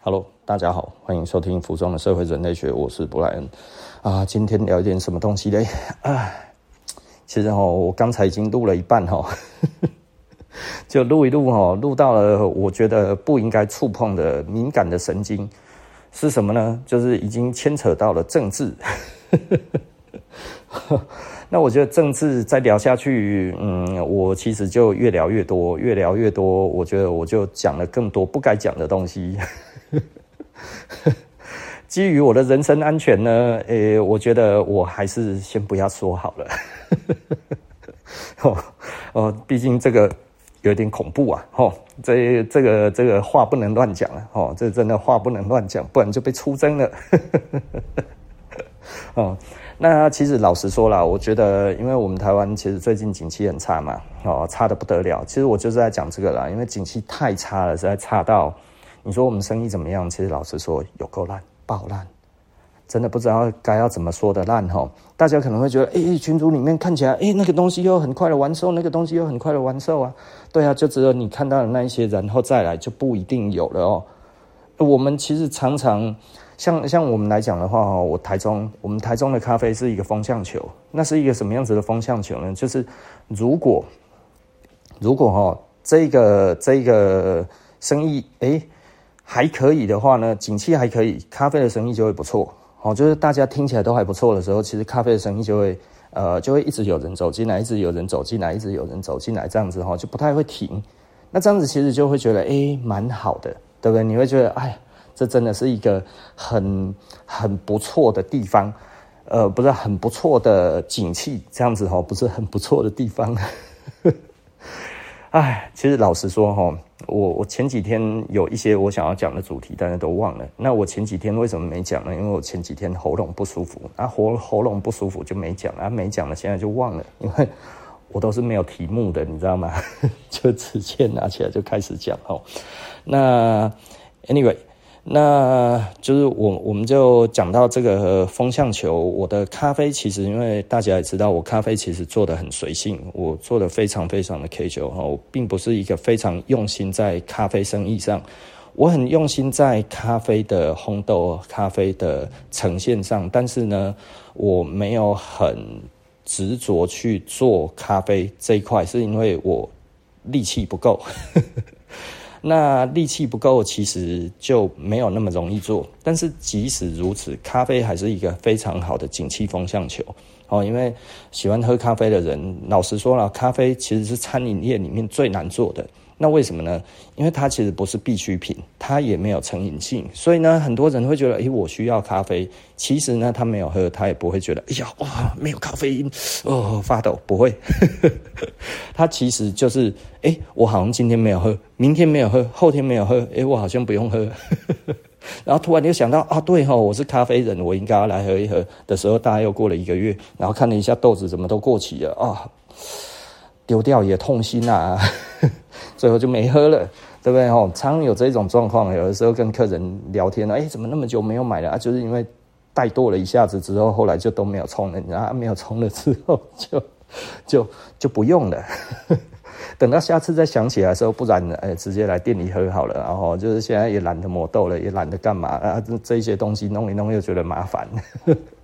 Hello，大家好，欢迎收听《服装的社会人类学》，我是布莱恩啊。今天聊一点什么东西嘞？啊，其实哈，我刚才已经录了一半哈，就录一录哈，录到了我觉得不应该触碰的敏感的神经是什么呢？就是已经牵扯到了政治。那我觉得政治再聊下去，嗯，我其实就越聊越多，越聊越多，我觉得我就讲了更多不该讲的东西。基于我的人身安全呢，诶、我觉得我还是先不要说好了。哦哦，毕竟这个有点恐怖啊！哦，这这个这个话不能乱讲了。哦，这真的话不能乱讲，不然就被出征了。哦。那其实老实说啦，我觉得，因为我们台湾其实最近景气很差嘛，哦，差得不得了。其实我就是在讲这个啦，因为景气太差了，实在差到，你说我们生意怎么样？其实老实说，有够烂，爆烂，真的不知道该要怎么说的烂哈。大家可能会觉得，哎，群组里面看起来，哎，那个东西又很快的完售，那个东西又很快的完售啊。对啊，就只有你看到的那一些，然后再来就不一定有了哦。我们其实常常。像像我们来讲的话，我台中，我们台中的咖啡是一个风向球。那是一个什么样子的风向球呢？就是如果如果哈这个这个生意诶还可以的话呢，景气还可以，咖啡的生意就会不错。哦，就是大家听起来都还不错的时候，其实咖啡的生意就会呃就会一直有人走进来，一直有人走进来，一直有人走进来，这样子哈就不太会停。那这样子其实就会觉得诶蛮好的，对不对？你会觉得哎。这真的是一个很很不错的地方，呃，不是很不错的景气，这样子哦，不是很不错的地方。哎，其实老实说哈，我我前几天有一些我想要讲的主题，大家都忘了。那我前几天为什么没讲呢？因为我前几天喉咙不舒服，啊，喉喉咙不舒服就没讲，啊，没讲了，现在就忘了，因为我都是没有题目的，你知道吗？就直接拿起来就开始讲哦。那 anyway。那就是我，我们就讲到这个风向球。我的咖啡其实，因为大家也知道，我咖啡其实做的很随性，我做的非常非常的 casual 哈，我并不是一个非常用心在咖啡生意上，我很用心在咖啡的烘豆、咖啡的呈现上，但是呢，我没有很执着去做咖啡这一块，是因为我力气不够。那力气不够，其实就没有那么容易做。但是即使如此，咖啡还是一个非常好的景气风向球哦。因为喜欢喝咖啡的人，老实说了，咖啡其实是餐饮业里面最难做的。那为什么呢？因为它其实不是必需品，它也没有成瘾性，所以呢，很多人会觉得，诶，我需要咖啡。其实呢，他没有喝，他也不会觉得，哎呀，哇，没有咖啡因，哦，发抖，不会。他其实就是，诶，我好像今天没有喝，明天没有喝，后天没有喝，诶，我好像不用喝。然后突然就想到，啊，对哈，我是咖啡人，我应该要来喝一喝。的时候，大概又过了一个月，然后看了一下豆子，怎么都过期了啊。丢掉也痛心啊，最后就没喝了，对不对？哦，常有这种状况，有的时候跟客人聊天，哎，怎么那么久没有买了啊？就是因为怠惰了一下子之后，后来就都没有冲了，然后没有冲了之后就就就不用了。等到下次再想起来的时候，不然哎，直接来店里喝好了。然后就是现在也懒得磨豆了，也懒得干嘛啊？这这些东西弄一弄又觉得麻烦。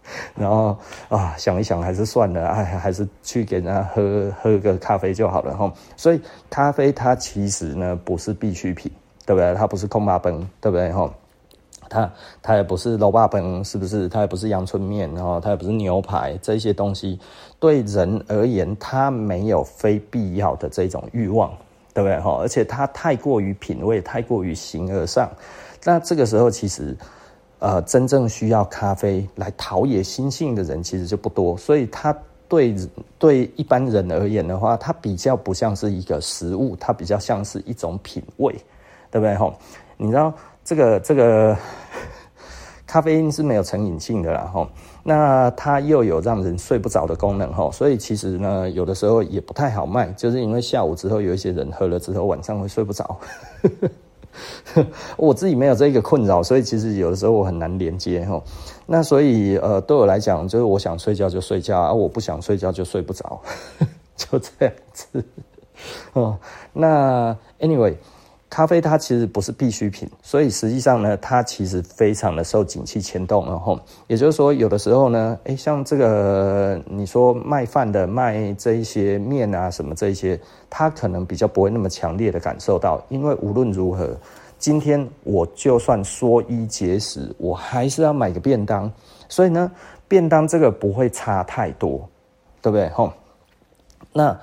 然后啊，想一想还是算了，哎，还是去给人家喝喝个咖啡就好了哈。所以咖啡它其实呢不是必需品，对不对？它不是焢肉饭，对不对哈？它它也不是卤肉饭，是不是？它也不是阳春面，然后它也不是牛排，这些东西对人而言，它没有非必要的这种欲望，对不对哈？而且它太过于品味，太过于形而上，那这个时候其实。呃，真正需要咖啡来陶冶心性的人其实就不多，所以它对对一般人而言的话，它比较不像是一个食物，它比较像是一种品味，对不对？吼，你知道这个这个咖啡因是没有成瘾性的啦，吼，那它又有让人睡不着的功能，吼，所以其实呢，有的时候也不太好卖，就是因为下午之后有一些人喝了之后晚上会睡不着。我自己没有这个困扰，所以其实有的时候我很难连接哈。那所以呃，对我来讲，就是我想睡觉就睡觉，而我不想睡觉就睡不着，就这样子。哦，那 anyway，咖啡它其实不是必需品，所以实际上呢，它其实非常的受景气牵动，然后也就是说，有的时候呢，诶，像这个你说卖饭的卖这一些面啊什么这一些，它可能比较不会那么强烈的感受到，因为无论如何，今天我就算缩衣节食，我还是要买个便当，所以呢，便当这个不会差太多，对不对？吼，那。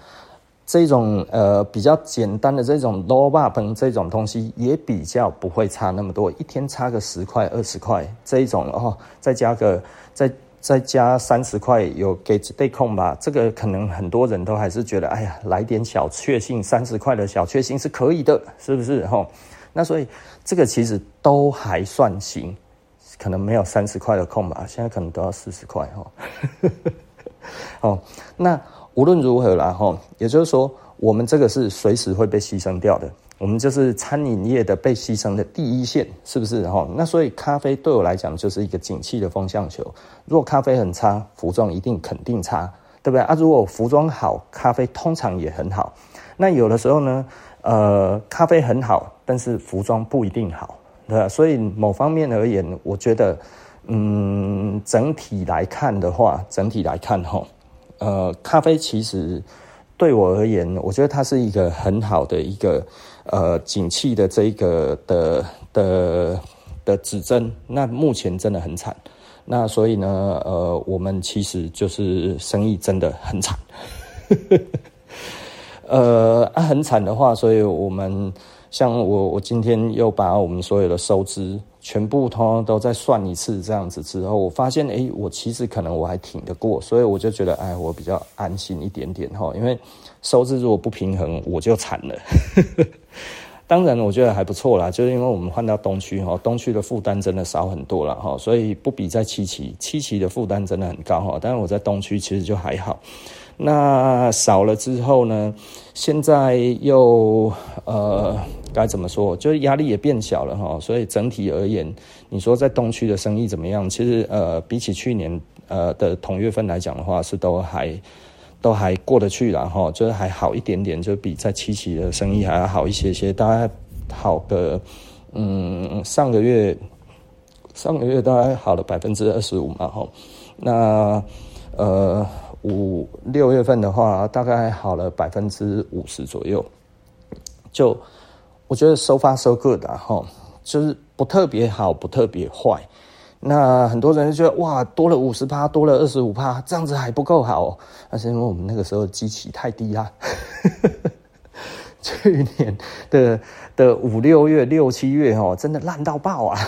这种呃比较简单的这种卤肉饭这种东西也比较不会差那么多，一天差个十块二十块这一种哦，再加个再再加三十块有给对空吧，这个可能很多人都还是觉得哎呀来点小确幸，三十块的小确幸是可以的，是不是哈？那所以这个其实都还算行，可能没有三十块的空吧，现在可能都要四十块哈。哦，那。无论如何啦，哈，也就是说，我们这个是随时会被牺牲掉的。我们就是餐饮业的被牺牲的第一线，是不是？哈，那所以咖啡对我来讲就是一个景气的风向球。如果咖啡很差，服装一定肯定差，对不对啊？如果服装好，咖啡通常也很好。那有的时候呢，呃，咖啡很好，但是服装不一定好，对吧？所以某方面而言，我觉得，嗯，整体来看的话，整体来看，哈。呃，咖啡其实对我而言，我觉得它是一个很好的一个呃景气的这个的的的指针。那目前真的很惨，那所以呢，呃，我们其实就是生意真的很惨。呃，啊，很惨的话，所以我们像我，我今天又把我们所有的收支。全部通通都再算一次，这样子之后，我发现，哎，我其实可能我还挺得过，所以我就觉得，哎，我比较安心一点点哈。因为收支如果不平衡，我就惨了。当然，我觉得还不错啦，就是因为我们换到东区哈，东区的负担真的少很多了哈，所以不比在七期，七期的负担真的很高哈。但是我在东区其实就还好。那少了之后呢？现在又呃该怎么说？就是压力也变小了哈。所以整体而言，你说在东区的生意怎么样？其实呃比起去年呃的同月份来讲的话，是都还都还过得去了哈。就是还好一点点，就比在七期的生意还要好一些些。大概好个嗯上个月上个月大概好了百分之二十五嘛哈。那呃。五六月份的话，大概好了百分之五十左右，就我觉得 so far so good 啊，哈，就是不特别好，不特别坏。那很多人就觉得哇，多了五十趴，多了二十五趴，这样子还不够好。那是因为我们那个时候基期太低啦。去年的的五六月、六七月哦，真的烂到爆啊！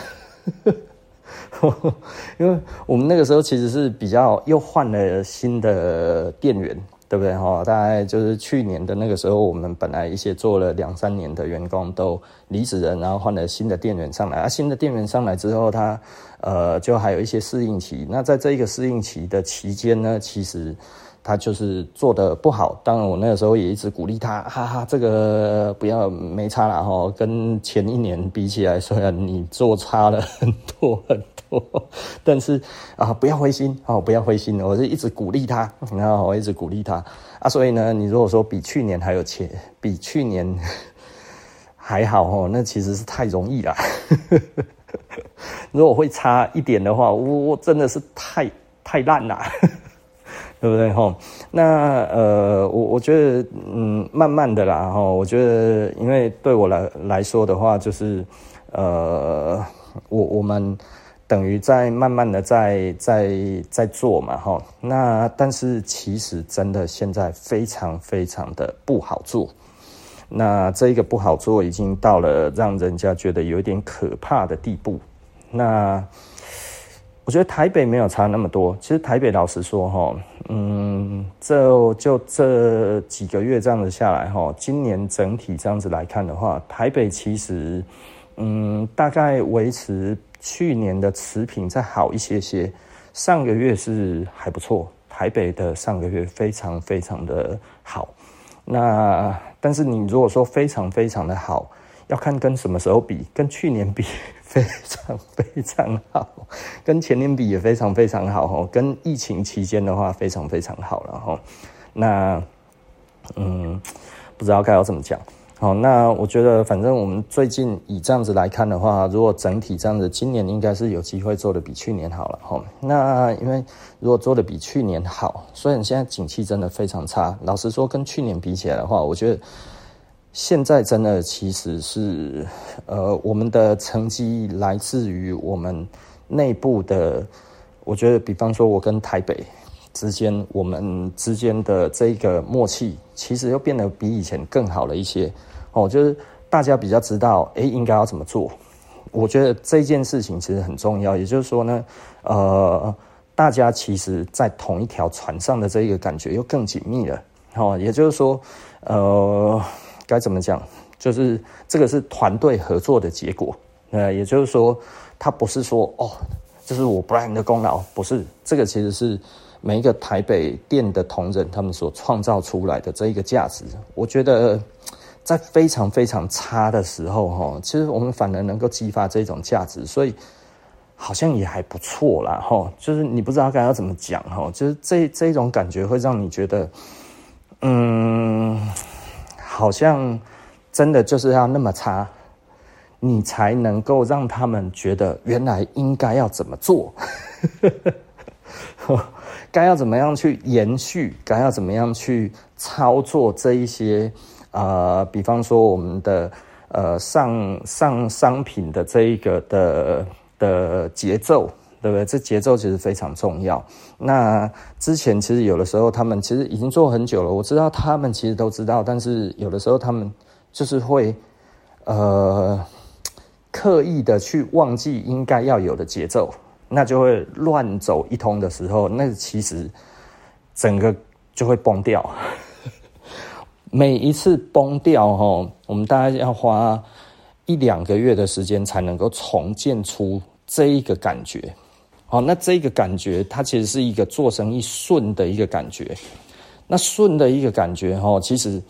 因为我们那个时候其实是比较又换了新的店员，对不对？哈，大概就是去年的那个时候，我们本来一些做了两三年的员工都离职了，然后换了新的店员上来。啊，新的店员上来之后，他呃就还有一些适应期。那在这一个适应期的期间呢，其实。他就是做的不好，当然我那个时候也一直鼓励他，哈哈，这个不要没差了哈，跟前一年比起来，虽然你做差了很多很多，但是啊，不要灰心哦，不要灰心，我就一直鼓励他，然后我一直鼓励他啊，所以呢，你如果说比去年还有钱，比去年还好哦，那其实是太容易了。如果会差一点的话，我我真的是太太烂了。对不对吼？那呃，我我觉得嗯，慢慢的啦哈。我觉得，因为对我来来说的话，就是呃，我我们等于在慢慢的在在在做嘛吼。那但是其实真的现在非常非常的不好做。那这一个不好做，已经到了让人家觉得有点可怕的地步。那。我觉得台北没有差那么多。其实台北老实说，哈，嗯，就就这几个月这样子下来，哈，今年整体这样子来看的话，台北其实，嗯，大概维持去年的持平再好一些些。上个月是还不错，台北的上个月非常非常的好。那但是你如果说非常非常的好，要看跟什么时候比，跟去年比。非常非常好，跟前年比也非常非常好哈。跟疫情期间的话，非常非常好了哈。那嗯，不知道该要怎么讲好，那我觉得反正我们最近以这样子来看的话，如果整体这样子，今年应该是有机会做得比去年好了哈。那因为如果做得比去年好，虽然现在景气真的非常差，老实说跟去年比起来的话，我觉得现在真的其实是呃我们的成绩来自于我们内部的，我觉得比方说我跟台北。之间，我们之间的这个默契，其实又变得比以前更好了一些哦。就是大家比较知道，哎，应该要怎么做。我觉得这件事情其实很重要。也就是说呢，呃，大家其实，在同一条船上的这一个感觉又更紧密了。哦，也就是说，呃，该怎么讲？就是这个是团队合作的结果。呃，也就是说，他不是说哦，这是我 Brian 的功劳，不是。这个其实是。每一个台北店的同仁，他们所创造出来的这一个价值，我觉得在非常非常差的时候，哈，其实我们反而能够激发这种价值，所以好像也还不错啦，哈。就是你不知道该要怎么讲，哈，就是这这种感觉会让你觉得，嗯，好像真的就是要那么差，你才能够让他们觉得原来应该要怎么做。该要怎么样去延续？该要怎么样去操作这一些？呃，比方说我们的呃上上商品的这一个的的节奏，对不对？这节奏其实非常重要。那之前其实有的时候他们其实已经做很久了，我知道他们其实都知道，但是有的时候他们就是会呃刻意的去忘记应该要有的节奏。那就会乱走一通的时候，那其实整个就会崩掉。每一次崩掉哈，我们大概要花一两个月的时间才能够重建出这一个感觉。好，那这个感觉它其实是一个做生意顺的一个感觉。那顺的一个感觉哈，其实。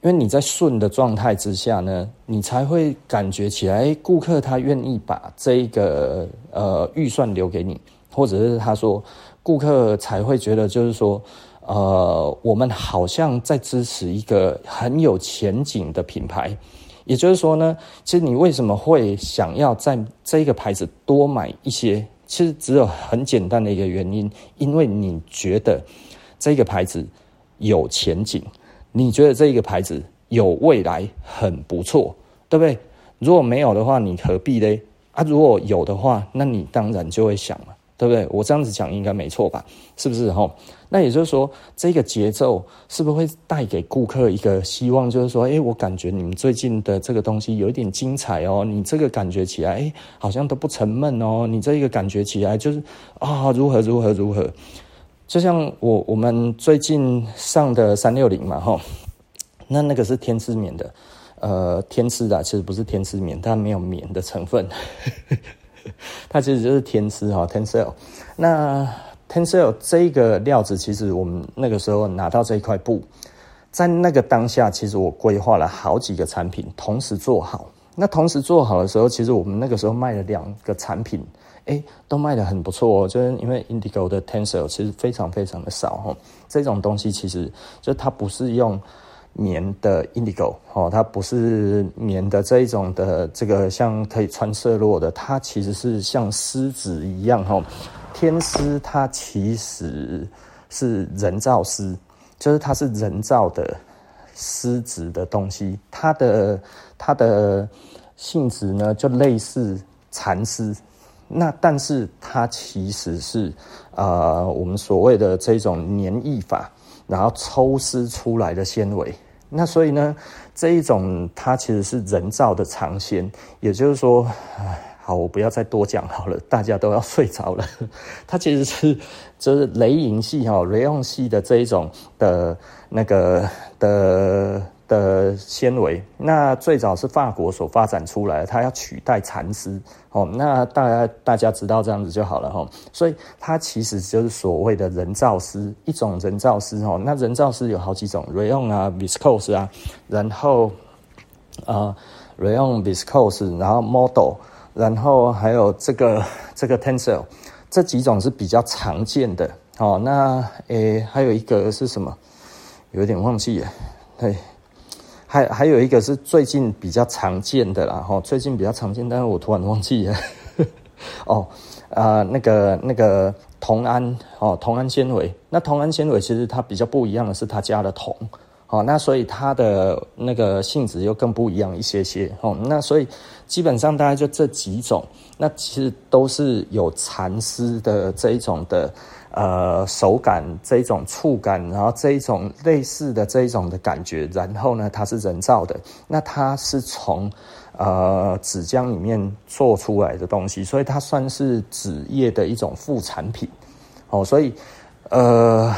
因为你在顺的状态之下呢，你才会感觉起来，顾客他愿意把这个呃预算留给你，或者是他说，顾客才会觉得就是说，呃，我们好像在支持一个很有前景的品牌。也就是说呢，其实你为什么会想要在这个牌子多买一些？其实只有很简单的一个原因，因为你觉得这个牌子有前景。你觉得这一个牌子有未来，很不错，对不对？如果没有的话，你何必呢？啊，如果有的话，那你当然就会想了，对不对？我这样子讲应该没错吧？是不是齁？那也就是说，这个节奏是不是会带给顾客一个希望？就是说，诶，我感觉你们最近的这个东西有一点精彩哦，你这个感觉起来，诶，好像都不沉闷哦，你这个感觉起来就是啊，如何如何如何。就像我我们最近上的三六零嘛，哈，那那个是天丝棉的，呃，天丝的其实不是天丝棉，它没有棉的成分，它其实就是天丝哈，Tencel。那 Tencel 这个料子，其实我们那个时候拿到这一块布，在那个当下，其实我规划了好几个产品同时做好。那同时做好的时候，其实我们那个时候卖了两个产品。哎，都卖得很不错，就是因为 Indigo 的 Tencel 其实非常非常的少哈，这种东西其实就它不是用棉的 Indigo 哦，它不是棉的这一种的这个像可以穿色落的，它其实是像丝质一样哈，天丝它其实是人造丝，就是它是人造的丝质的东西，它的它的性质呢就类似蚕丝。那但是它其实是，呃，我们所谓的这种粘液法，然后抽丝出来的纤维。那所以呢，这一种它其实是人造的长纤，也就是说，好，我不要再多讲好了，大家都要睡着了。它其实是就是雷影系哈，rayon 系的这一种的那个的。的纤维，那最早是法国所发展出来，它要取代蚕丝哦。那大家大家知道这样子就好了哈。所以它其实就是所谓的人造丝，一种人造丝哦。那人造丝有好几种，rayon 啊，viscose 啊，然后啊，rayon viscose，然后 modal，然后还有这个这个 tencel，这几种是比较常见的哦。那诶，还有一个是什么？有点忘记了，对。还还有一个是最近比较常见的啦，哈，最近比较常见，但是我突然忘记了。哦，啊、那个那个铜氨哦，铜氨纤维。那铜氨纤维其实它比较不一样的是，它加了铜。哦，那所以它的那个性质又更不一样一些些。哦，那所以基本上大概就这几种，那其实都是有蚕丝的这一种的。呃，手感这一种触感，然后这一种类似的这一种的感觉，然后呢，它是人造的，那它是从呃纸浆里面做出来的东西，所以它算是纸业的一种副产品。哦，所以呃，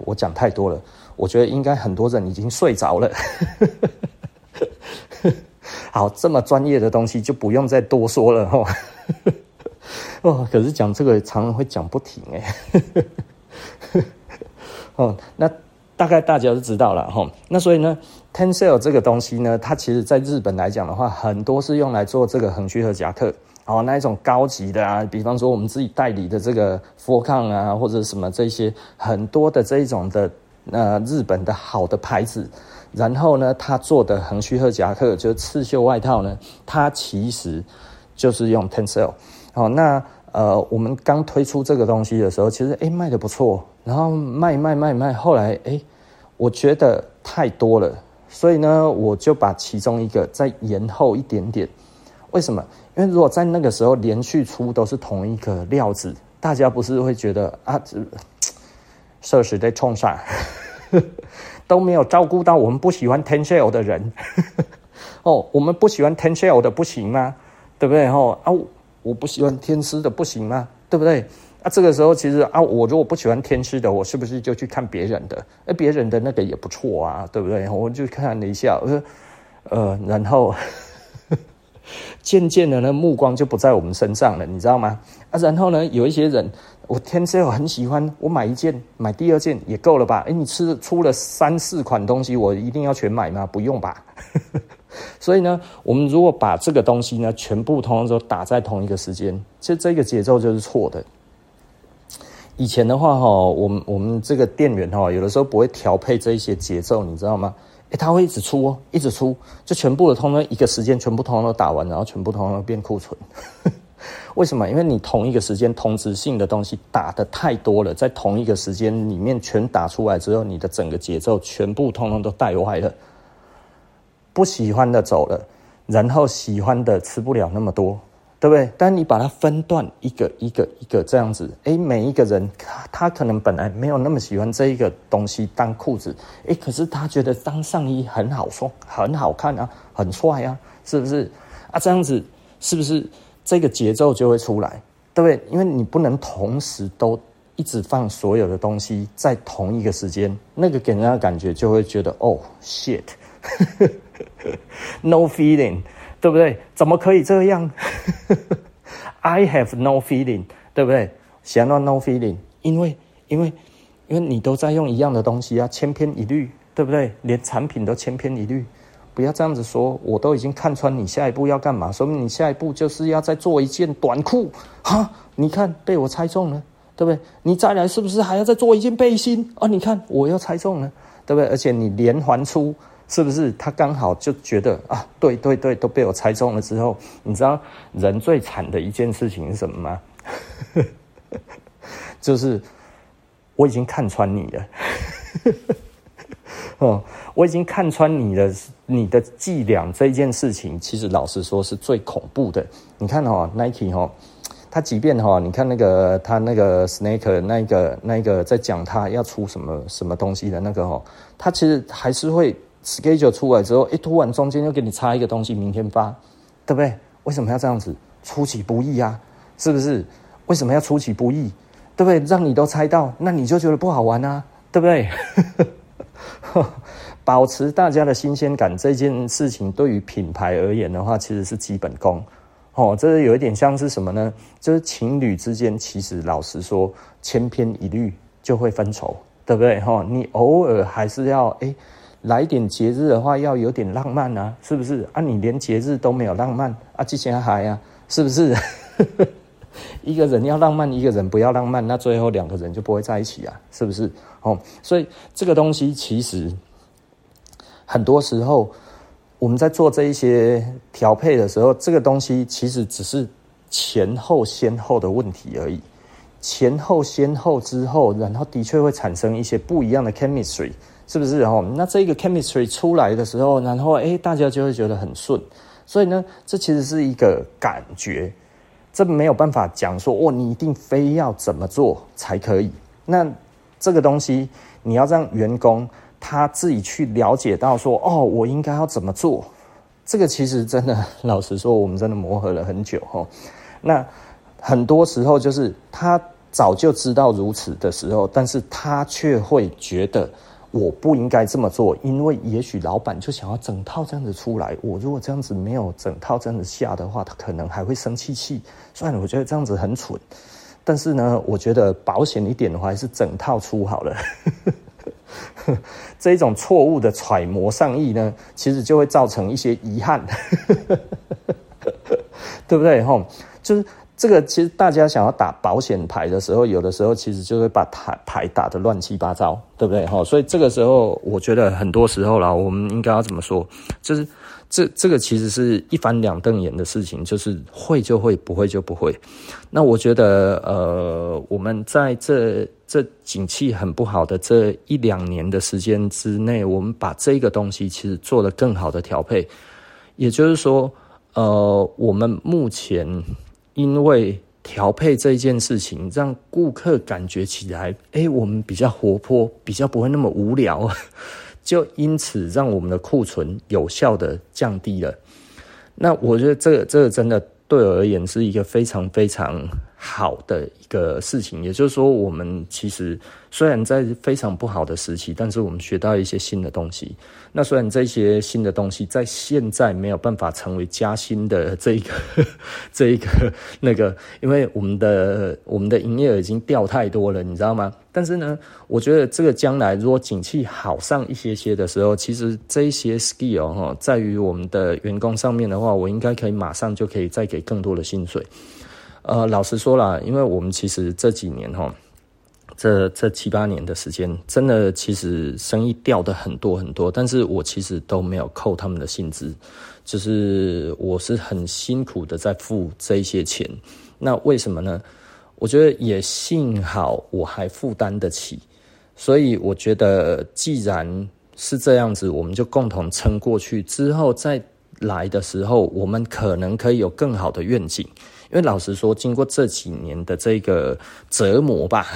我讲太多了，我觉得应该很多人已经睡着了。好，这么专业的东西就不用再多说了哈。哦，可是讲这个常常会讲不停哎。哦，那大概大家都知道了哈。那所以呢，Tencel 这个东西呢，它其实在日本来讲的话，很多是用来做这个横须贺夹克哦，那一种高级的啊，比方说我们自己代理的这个 Focan 啊，或者什么这些很多的这一种的呃日本的好的牌子，然后呢，它做的横须贺夹克就是刺绣外套呢，它其实就是用 Tencel。哦，那呃，我们刚推出这个东西的时候，其实诶卖得不错，然后卖卖卖卖，后来诶我觉得太多了，所以呢，我就把其中一个再延后一点点。为什么？因为如果在那个时候连续出都是同一个料子，大家不是会觉得啊，这设施在冲上，都没有照顾到我们不喜欢 Tencel 的人。哦，我们不喜欢 Tencel 的不行吗？对不对？哦啊。我不喜欢天师的，不行吗？对不对？啊，这个时候其实啊，我如果不喜欢天师的，我是不是就去看别人的？哎，别人的那个也不错啊，对不对？我就看了一下，我说，呃，然后呵 呵渐渐的呢，目光就不在我们身上了，你知道吗？啊，然后呢，有一些人，我天丝我很喜欢，我买一件，买第二件也够了吧？哎，你吃出了三四款东西，我一定要全买吗？不用吧。所以呢，我们如果把这个东西呢，全部通通都打在同一个时间，其实这个节奏就是错的。以前的话，哈，我们我们这个店员哈，有的时候不会调配这一些节奏，你知道吗？诶，他会一直出哦，一直出，就全部的通通一个时间全部通通都打完，然后全部通通都变库存。为什么？因为你同一个时间同质性的东西打得太多了，在同一个时间里面全打出来之后，你的整个节奏全部通通都带歪了。不喜欢的走了，然后喜欢的吃不了那么多，对不对？但你把它分段，一个一个一个这样子，诶，每一个人他可能本来没有那么喜欢这一个东西当裤子，诶，可是他觉得当上衣很好说，很好看啊，很帅啊，是不是？啊，这样子是不是这个节奏就会出来，对不对？因为你不能同时都一直放所有的东西在同一个时间，那个给人家的感觉就会觉得哦，shit。No feeling，对不对？怎么可以这样？I have no feeling，对不对？想要 no feeling，因为因为因为你都在用一样的东西啊，千篇一律，对不对？连产品都千篇一律，不要这样子说。我都已经看穿你下一步要干嘛，说明你下一步就是要再做一件短裤哈，你看被我猜中了，对不对？你再来是不是还要再做一件背心啊？你看我又猜中了，对不对？而且你连环出。是不是他刚好就觉得啊，对对对，都被我猜中了之后，你知道人最惨的一件事情是什么吗？就是我已经看穿你了，哦，我已经看穿你的你的伎俩这一件事情，其实老实说是最恐怖的。你看哦，Nike 哦，他即便哈，你看那个他那个 Snake 那个那个在讲他要出什么什么东西的那个哦，他其实还是会。Schedule 出来之后，突然中间又给你插一个东西，明天发，对不对？为什么要这样子？出其不意啊，是不是？为什么要出其不意？对不对？让你都猜到，那你就觉得不好玩啊，对不对？保持大家的新鲜感这件事情，对于品牌而言的话，其实是基本功。哦，这有一点像是什么呢？就是情侣之间，其实老实说，千篇一律就会分手，对不对？哈，你偶尔还是要诶来点节日的话，要有点浪漫啊，是不是？啊，你连节日都没有浪漫啊，之前还啊，是不是？一个人要浪漫，一个人不要浪漫，那最后两个人就不会在一起啊，是不是？哦，所以这个东西其实很多时候，我们在做这一些调配的时候，这个东西其实只是前后先后的问题而已。前后先后之后，然后的确会产生一些不一样的 chemistry，是不是？哦，那这个 chemistry 出来的时候，然后哎，大家就会觉得很顺。所以呢，这其实是一个感觉，这没有办法讲说哦，你一定非要怎么做才可以。那这个东西，你要让员工他自己去了解到说哦，我应该要怎么做。这个其实真的，老实说，我们真的磨合了很久哈。那很多时候就是他早就知道如此的时候，但是他却会觉得。我不应该这么做，因为也许老板就想要整套这样子出来。我如果这样子没有整套这样子下的话，他可能还会生气气。算了，我觉得这样子很蠢。但是呢，我觉得保险一点的话，还是整套出好了。这一种错误的揣摩上意呢，其实就会造成一些遗憾，对不对？吼，就是。这个其实大家想要打保险牌的时候，有的时候其实就会把牌牌打得乱七八糟，对不对？哈，所以这个时候我觉得很多时候啦，我们应该要怎么说？就是这这个其实是一翻两瞪眼的事情，就是会就会，不会就不会。那我觉得，呃，我们在这这景气很不好的这一两年的时间之内，我们把这个东西其实做了更好的调配，也就是说，呃，我们目前。因为调配这件事情，让顾客感觉起来，哎，我们比较活泼，比较不会那么无聊，就因此让我们的库存有效的降低了。那我觉得这个这个真的对我而言是一个非常非常好的一个事情。也就是说，我们其实虽然在非常不好的时期，但是我们学到一些新的东西。那虽然这些新的东西在现在没有办法成为加薪的这一个、这一个、那个，因为我们的我们的营业额已经掉太多了，你知道吗？但是呢，我觉得这个将来如果景气好上一些些的时候，其实这一些 skill 哈，在于我们的员工上面的话，我应该可以马上就可以再给更多的薪水。呃，老实说啦，因为我们其实这几年哈。这这七八年的时间，真的其实生意掉的很多很多，但是我其实都没有扣他们的薪资，就是我是很辛苦的在付这一些钱。那为什么呢？我觉得也幸好我还负担得起，所以我觉得既然是这样子，我们就共同撑过去，之后再来的时候，我们可能可以有更好的愿景。因为老实说，经过这几年的这个折磨吧，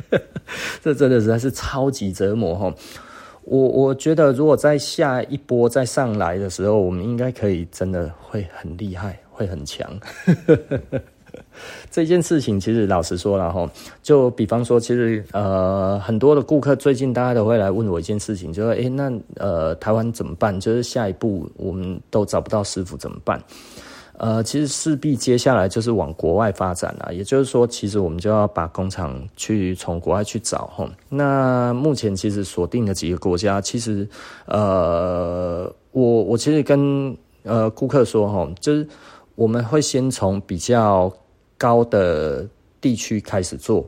这真的实在是超级折磨哈。我我觉得，如果在下一波再上来的时候，我们应该可以真的会很厉害，会很强。这件事情其实老实说了哈，就比方说，其实呃很多的顾客最近大家都会来问我一件事情，就说诶，那呃台湾怎么办？就是下一步我们都找不到师傅怎么办？呃，其实势必接下来就是往国外发展了，也就是说，其实我们就要把工厂去从国外去找哈。那目前其实锁定的几个国家，其实呃，我我其实跟呃顾客说哈，就是我们会先从比较高的地区开始做。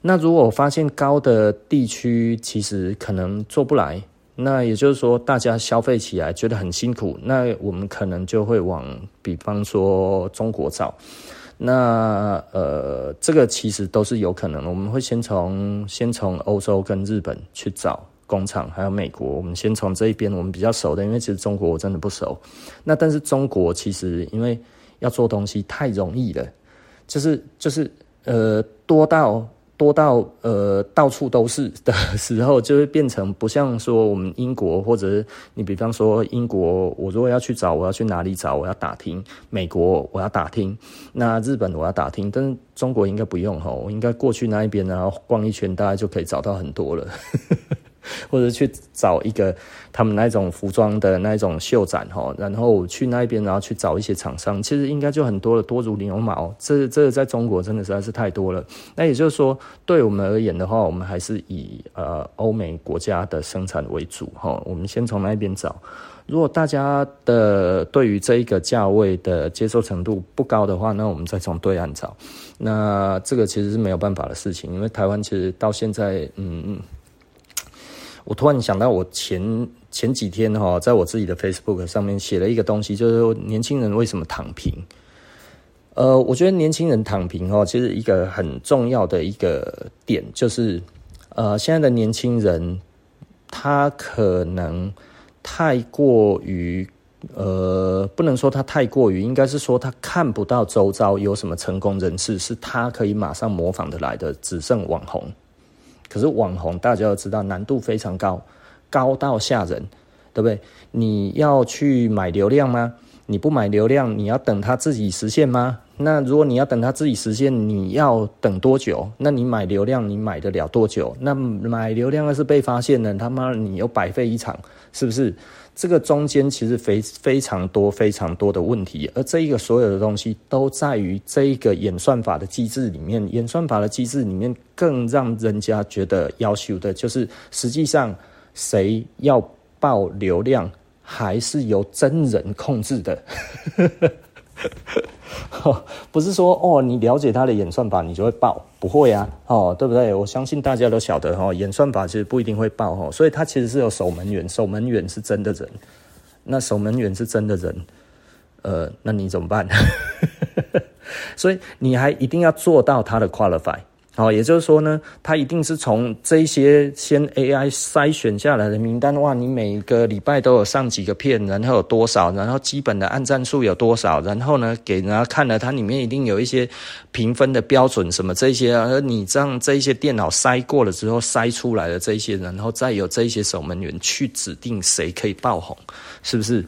那如果发现高的地区其实可能做不来。那也就是说，大家消费起来觉得很辛苦，那我们可能就会往，比方说中国找。那呃，这个其实都是有可能。我们会先从先从欧洲跟日本去找工厂，还有美国。我们先从这一边我们比较熟的，因为其实中国我真的不熟。那但是中国其实因为要做东西太容易了，就是就是呃多到。多到呃到处都是的时候，就会变成不像说我们英国或者你比方说英国，我如果要去找，我要去哪里找？我要打听。美国我要打听，那日本我要打听，但是中国应该不用哈，我应该过去那一边然后逛一圈，大概就可以找到很多了。或者去找一个他们那种服装的那种秀展哈，然后去那边，然后去找一些厂商，其实应该就很多了，多如牛毛。这这在中国真的实在是太多了。那也就是说，对我们而言的话，我们还是以呃欧美国家的生产为主哈。我们先从那边找。如果大家的对于这一个价位的接受程度不高的话，那我们再从对岸找。那这个其实是没有办法的事情，因为台湾其实到现在，嗯嗯。我突然想到，我前前几天哈，在我自己的 Facebook 上面写了一个东西，就是说年轻人为什么躺平？呃，我觉得年轻人躺平哦，其实一个很重要的一个点就是，呃，现在的年轻人他可能太过于，呃，不能说他太过于，应该是说他看不到周遭有什么成功人士是他可以马上模仿得来的，只剩网红。可是网红大家都知道难度非常高，高到吓人，对不对？你要去买流量吗？你不买流量，你要等他自己实现吗？那如果你要等他自己实现，你要等多久？那你买流量，你买得了多久？那买流量要是被发现了，他妈你又白费一场，是不是？这个中间其实非非常多非常多的问题，而这一个所有的东西都在于这一个演算法的机制里面。演算法的机制里面更让人家觉得要求的就是，实际上谁要爆流量，还是由真人控制的。不是说哦，你了解他的演算法，你就会爆，不会啊，哦，对不对？我相信大家都晓得哦，演算法其实不一定会爆哈，所以他其实是有守门员，守门员是真的人，那守门员是真的人，呃，那你怎么办？所以你还一定要做到他的 qualify。哦，也就是说呢，他一定是从这些先 AI 筛选下来的名单，哇，你每个礼拜都有上几个片，然后有多少，然后基本的按赞数有多少，然后呢，给人家看了，它里面一定有一些评分的标准什么这些啊，而你让这些电脑筛过了之后筛出来的这些，然后再有这些守门员去指定谁可以爆红，是不是？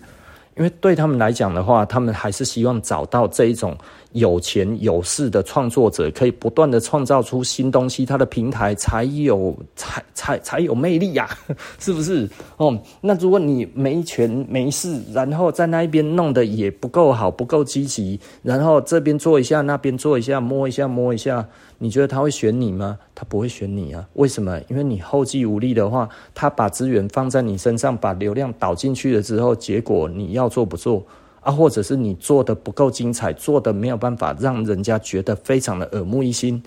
因为对他们来讲的话，他们还是希望找到这一种。有钱有势的创作者可以不断的创造出新东西，他的平台才有才才才有魅力呀、啊，是不是？哦，那如果你没权没势，然后在那一边弄得也不够好，不够积极，然后这边做一下，那边做一下，摸一下摸一下，你觉得他会选你吗？他不会选你啊？为什么？因为你后继无力的话，他把资源放在你身上，把流量导进去了之后，结果你要做不做？啊，或者是你做的不够精彩，做的没有办法让人家觉得非常的耳目一新，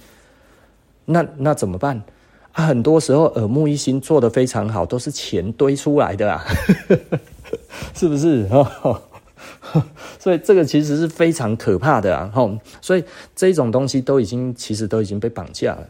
那那怎么办？啊，很多时候耳目一新做的非常好，都是钱堆出来的啊，是不是？所以这个其实是非常可怕的啊！所以这种东西都已经其实都已经被绑架了，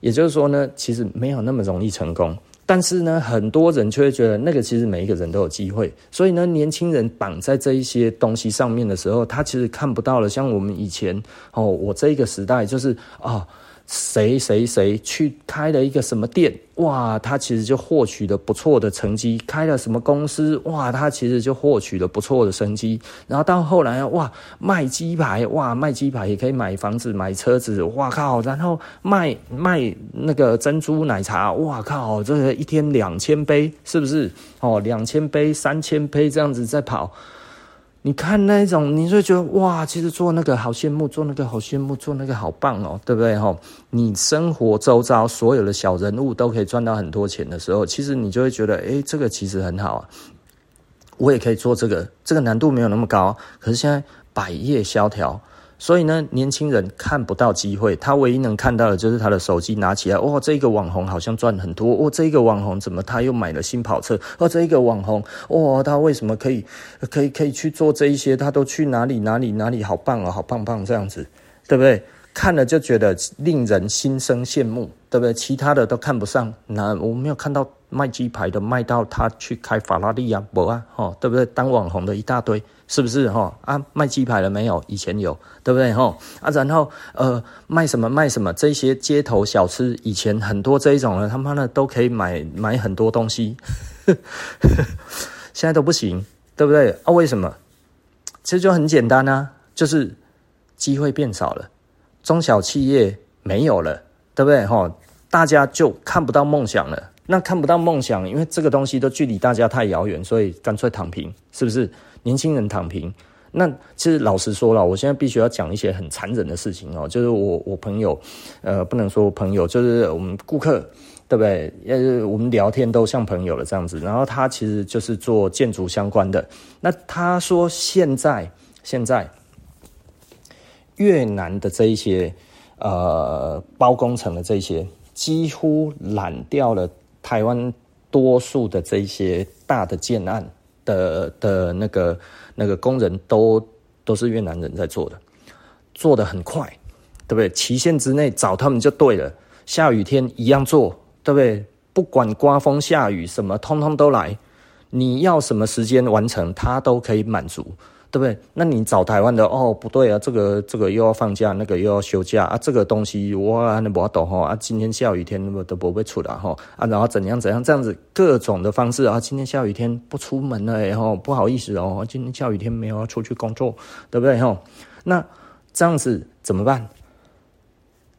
也就是说呢，其实没有那么容易成功。但是呢，很多人却会觉得那个其实每一个人都有机会，所以呢，年轻人绑在这一些东西上面的时候，他其实看不到了。像我们以前哦，我这一个时代就是啊。谁谁谁去开了一个什么店，哇，他其实就获取了不错的成绩。开了什么公司，哇，他其实就获取了不错的成绩。然后到后来，哇，卖鸡排，哇，卖鸡排也可以买房子、买车子，哇靠！然后卖卖那个珍珠奶茶，哇靠，这个一天两千杯，是不是？哦，两千杯、三千杯这样子在跑。你看那种，你就会觉得哇，其实做那个好羡慕，做那个好羡慕，做那个好棒哦，对不对哈？你生活周遭所有的小人物都可以赚到很多钱的时候，其实你就会觉得，诶，这个其实很好啊，我也可以做这个，这个难度没有那么高，可是现在百业萧条。所以呢，年轻人看不到机会，他唯一能看到的就是他的手机拿起来，哇，这个网红好像赚很多，哇，这个网红怎么他又买了新跑车？哦，这个网红，哇，他为什么可以，可以，可以去做这一些？他都去哪里？哪里？哪里？好棒哦，好棒棒这样子，对不对？看了就觉得令人心生羡慕，对不对？其他的都看不上，那我没有看到卖鸡排的卖到他去开法拉利啊，不啊，哦，对不对？当网红的一大堆。是不是哈啊？卖鸡排了没有？以前有，对不对哈啊？然后呃，卖什么卖什么？这些街头小吃，以前很多这一种人，他妈的都可以买买很多东西，现在都不行，对不对啊？为什么？其实就很简单啊，就是机会变少了，中小企业没有了，对不对哈？大家就看不到梦想了。那看不到梦想，因为这个东西都距离大家太遥远，所以干脆躺平，是不是？年轻人躺平，那其实老实说了，我现在必须要讲一些很残忍的事情哦，就是我我朋友，呃，不能说朋友，就是我们顾客，对不对？呃，我们聊天都像朋友了这样子。然后他其实就是做建筑相关的，那他说现在现在越南的这一些呃包工程的这些，几乎揽掉了台湾。多数的这些大的建案的的那个那个工人都都是越南人在做的，做得很快，对不对？期限之内找他们就对了，下雨天一样做，对不对？不管刮风下雨什么，通通都来。你要什么时间完成，他都可以满足。对不对？那你找台湾的哦，不对啊，这个这个又要放假，那个又要休假啊，这个东西我那不懂哈啊，今天下雨天，那么都不会出来哈啊，然后怎样怎样这样子各种的方式啊，今天下雨天不出门了然后不好意思哦，今天下雨天没有要出去工作，对不对吼？那这样子怎么办？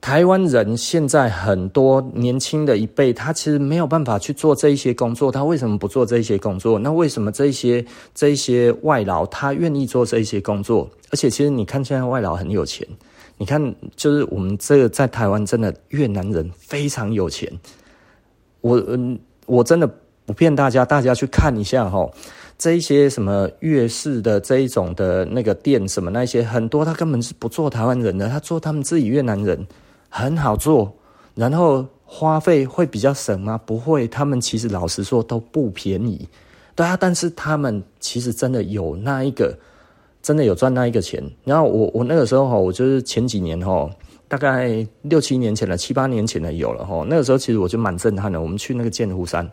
台湾人现在很多年轻的一辈，他其实没有办法去做这一些工作。他为什么不做这一些工作？那为什么这些这些外劳他愿意做这一些工作？而且，其实你看现在外劳很有钱。你看，就是我们这个在台湾真的越南人非常有钱。我嗯，我真的不骗大家，大家去看一下哈，这一些什么越式的这一种的那个店什么那些，很多他根本是不做台湾人的，他做他们自己越南人。很好做，然后花费会比较省吗？不会，他们其实老实说都不便宜，对啊，但是他们其实真的有那一个，真的有赚那一个钱。然后我我那个时候哈，我就是前几年哈，大概六七年前了，七八年前了有了哈。那个时候其实我就蛮震撼的。我们去那个剑湖山，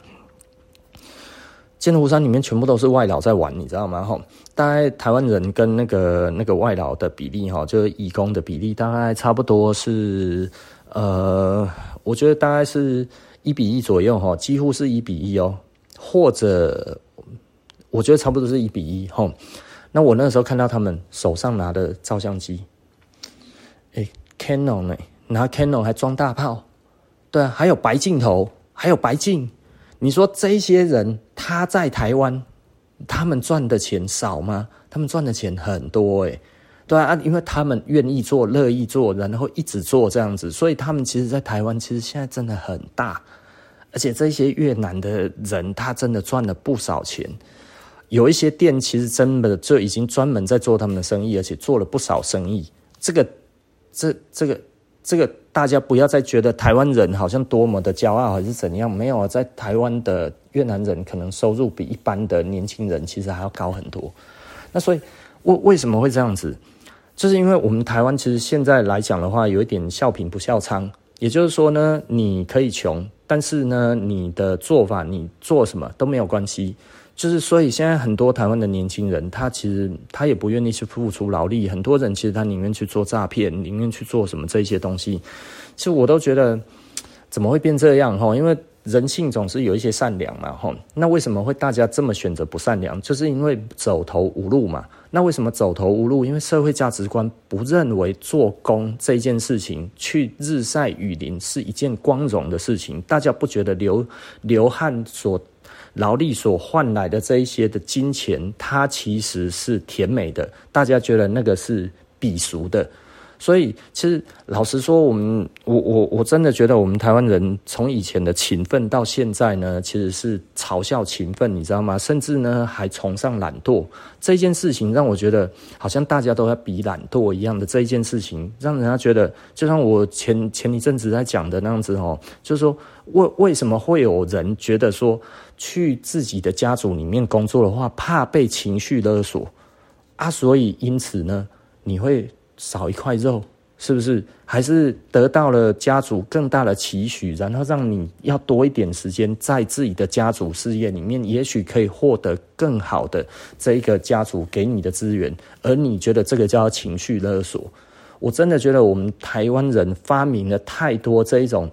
剑湖山里面全部都是外劳在玩，你知道吗？哈，大概台湾人跟那个那个外劳的比例哈，就是义工的比例，大概差不多是呃，我觉得大概是一比一左右哈，几乎是一比一哦，或者我觉得差不多是一比一哈。那我那个时候看到他们手上拿的照相机，哎，Canon 呢，拿 Canon 还装大炮，对啊，还有白镜头，还有白镜。你说这些人他在台湾，他们赚的钱少吗？他们赚的钱很多诶，对啊，因为他们愿意做、乐意做，然后一直做这样子，所以他们其实，在台湾其实现在真的很大，而且这些越南的人他真的赚了不少钱，有一些店其实真的就已经专门在做他们的生意，而且做了不少生意。这个，这这个。这个大家不要再觉得台湾人好像多么的骄傲还是怎样，没有啊，在台湾的越南人可能收入比一般的年轻人其实还要高很多。那所以为为什么会这样子？就是因为我们台湾其实现在来讲的话，有一点笑贫不笑娼，也就是说呢，你可以穷，但是呢，你的做法你做什么都没有关系。就是，所以现在很多台湾的年轻人，他其实他也不愿意去付出劳力。很多人其实他宁愿去做诈骗，宁愿去做什么这些东西。其实我都觉得，怎么会变这样哈？因为人性总是有一些善良嘛哈。那为什么会大家这么选择不善良？就是因为走投无路嘛。那为什么走投无路？因为社会价值观不认为做工这件事情，去日晒雨淋是一件光荣的事情。大家不觉得流流汗所。劳力所换来的这一些的金钱，它其实是甜美的，大家觉得那个是鄙俗的。所以，其实老实说，我们我我我真的觉得，我们台湾人从以前的勤奋到现在呢，其实是嘲笑勤奋，你知道吗？甚至呢，还崇尚懒惰。这件事情让我觉得，好像大家都在比懒惰一样的这一件事情，让人家觉得，就像我前前一阵子在讲的那样子哦，就是说，为为什么会有人觉得说，去自己的家族里面工作的话，怕被情绪勒索啊？所以因此呢，你会。少一块肉，是不是？还是得到了家族更大的期许，然后让你要多一点时间在自己的家族事业里面，也许可以获得更好的这一个家族给你的资源，而你觉得这个叫情绪勒索？我真的觉得我们台湾人发明了太多这一种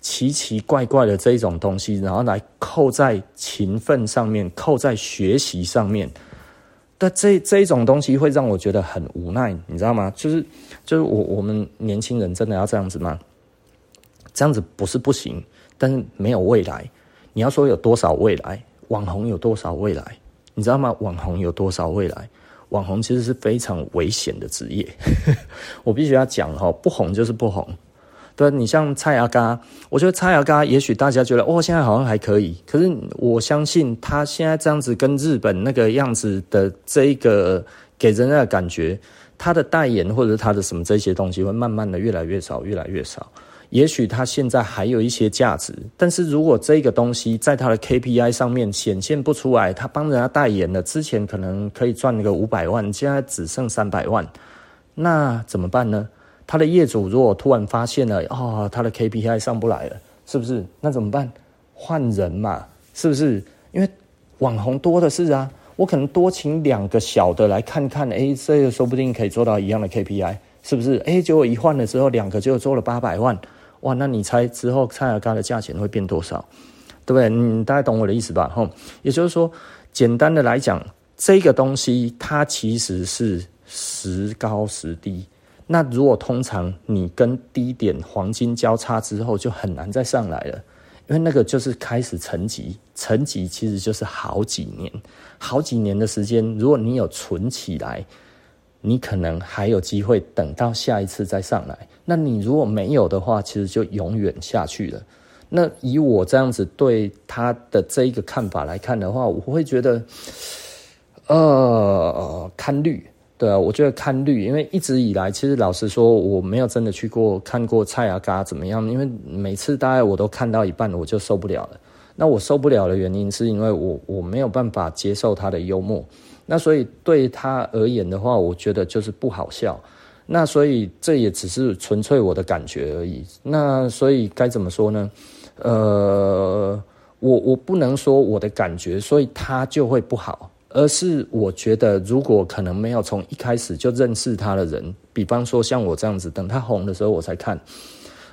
奇奇怪怪的这一种东西，然后来扣在勤奋上面，扣在学习上面。但这这一种东西会让我觉得很无奈，你知道吗？就是就是我我们年轻人真的要这样子吗？这样子不是不行，但是没有未来。你要说有多少未来？网红有多少未来？你知道吗？网红有多少未来？网红其实是非常危险的职业。我必须要讲哈，不红就是不红。对，你像蔡阿嘎，我觉得蔡阿嘎也许大家觉得哦，现在好像还可以，可是我相信他现在这样子跟日本那个样子的这一个给人的感觉，他的代言或者他的什么这些东西会慢慢的越来越少，越来越少。也许他现在还有一些价值，但是如果这个东西在他的 KPI 上面显现不出来，他帮人家代言了，之前可能可以赚个五百万，现在只剩三百万，那怎么办呢？他的业主如果突然发现了，哦，他的 KPI 上不来了，是不是？那怎么办？换人嘛，是不是？因为网红多的是啊，我可能多请两个小的来看看，哎，这个说不定可以做到一样的 KPI，是不是？哎，结果一换了之后，两个就做了八百万。哇，那你猜之后蔡阿嘎的价钱会变多少？对不对？你大概懂我的意思吧？吼，也就是说，简单的来讲，这个东西它其实是时高时低。那如果通常你跟低点黄金交叉之后，就很难再上来了，因为那个就是开始沉积，沉积其实就是好几年，好几年的时间。如果你有存起来。你可能还有机会等到下一次再上来，那你如果没有的话，其实就永远下去了。那以我这样子对他的这一个看法来看的话，我会觉得，呃，看绿，对啊，我觉得看绿，因为一直以来，其实老实说，我没有真的去过看过菜啊嘎怎么样，因为每次大概我都看到一半，我就受不了了。那我受不了的原因，是因为我我没有办法接受他的幽默。那所以对他而言的话，我觉得就是不好笑。那所以这也只是纯粹我的感觉而已。那所以该怎么说呢？呃，我我不能说我的感觉，所以他就会不好，而是我觉得如果可能没有从一开始就认识他的人，比方说像我这样子，等他红的时候我才看，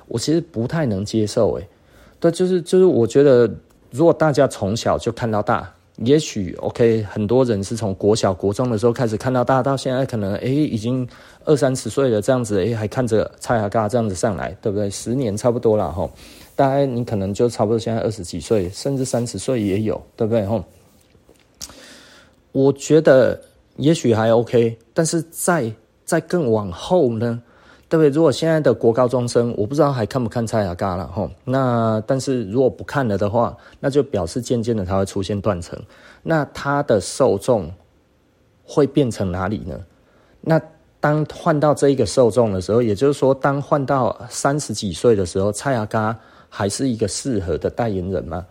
我其实不太能接受。诶，对，就是就是我觉得如果大家从小就看到大。也许 OK，很多人是从国小、国中的时候开始看到大，到现在可能诶、已经二三十岁了，这样子诶、欸、还看着蔡阿嘎这样子上来，对不对？十年差不多了哈，大概你可能就差不多现在二十几岁，甚至三十岁也有，对不对？吼，我觉得也许还 OK，但是再再更往后呢？对不对？如果现在的国高中生，我不知道还看不看蔡阿嘎了吼。那但是如果不看了的话，那就表示渐渐的它会出现断层。那它的受众会变成哪里呢？那当换到这一个受众的时候，也就是说，当换到三十几岁的时候，蔡阿嘎还是一个适合的代言人吗？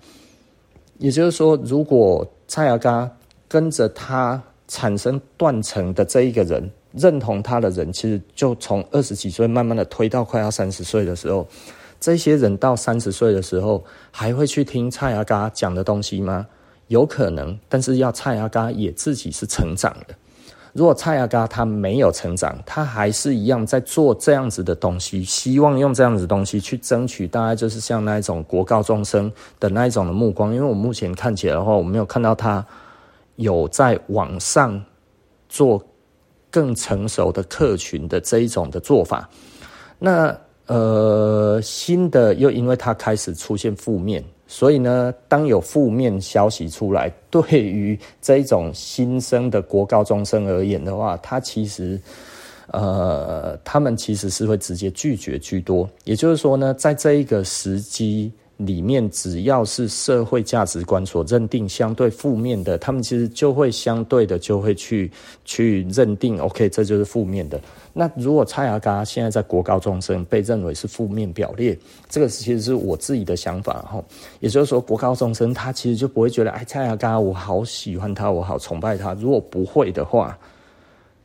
也就是说，如果蔡阿嘎跟着他产生断层的这一个人。认同他的人，其实就从二十几岁慢慢的推到快要三十岁的时候，这些人到三十岁的时候，还会去听蔡阿嘎讲的东西吗？有可能，但是要蔡阿嘎也自己是成长的。如果蔡阿嘎他没有成长，他还是一样在做这样子的东西，希望用这样子的东西去争取，大概就是像那一种国高中生的那一种的目光。因为我目前看起来的话，我没有看到他有在网上做。更成熟的客群的这一种的做法，那呃新的又因为它开始出现负面，所以呢，当有负面消息出来，对于这一种新生的国高中生而言的话，他其实呃他们其实是会直接拒绝居多。也就是说呢，在这一个时机。里面只要是社会价值观所认定相对负面的，他们其实就会相对的就会去去认定，OK，这就是负面的。那如果蔡阿嘎现在在国高中生被认为是负面表列，这个其实是我自己的想法哈。也就是说，国高中生他其实就不会觉得，哎，蔡阿嘎我好喜欢他，我好崇拜他。如果不会的话，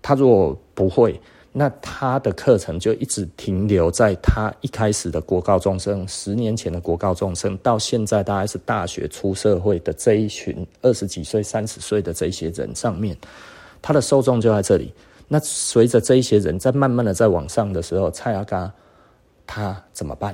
他如果不会。那他的课程就一直停留在他一开始的国高中生，十年前的国高中生，到现在大概是大学出社会的这一群二十几岁、三十岁的这些人上面，他的受众就在这里。那随着这一些人在慢慢的在往上的时候，蔡阿嘎他怎么办？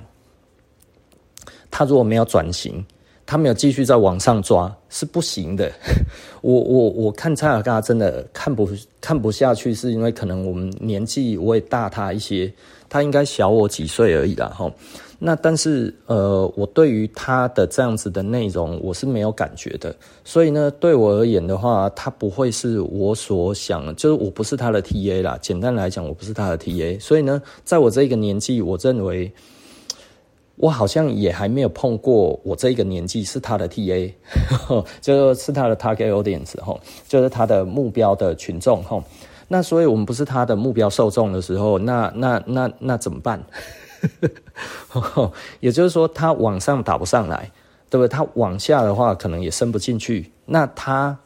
他如果没有转型？他没有继续在往上抓是不行的。我我我看蔡阿嘎真的看不看不下去，是因为可能我们年纪我也大他一些，他应该小我几岁而已啦。哈。那但是呃，我对于他的这样子的内容我是没有感觉的，所以呢，对我而言的话，他不会是我所想，就是我不是他的 TA 啦。简单来讲，我不是他的 TA，所以呢，在我这个年纪，我认为。我好像也还没有碰过，我这个年纪是他的 TA，就是他的 target audience 哈，就是他的目标的群众哈。那所以我们不是他的目标受众的时候，那那那那怎么办？也就是说，他往上打不上来，对不对？他往下的话，可能也升不进去。那他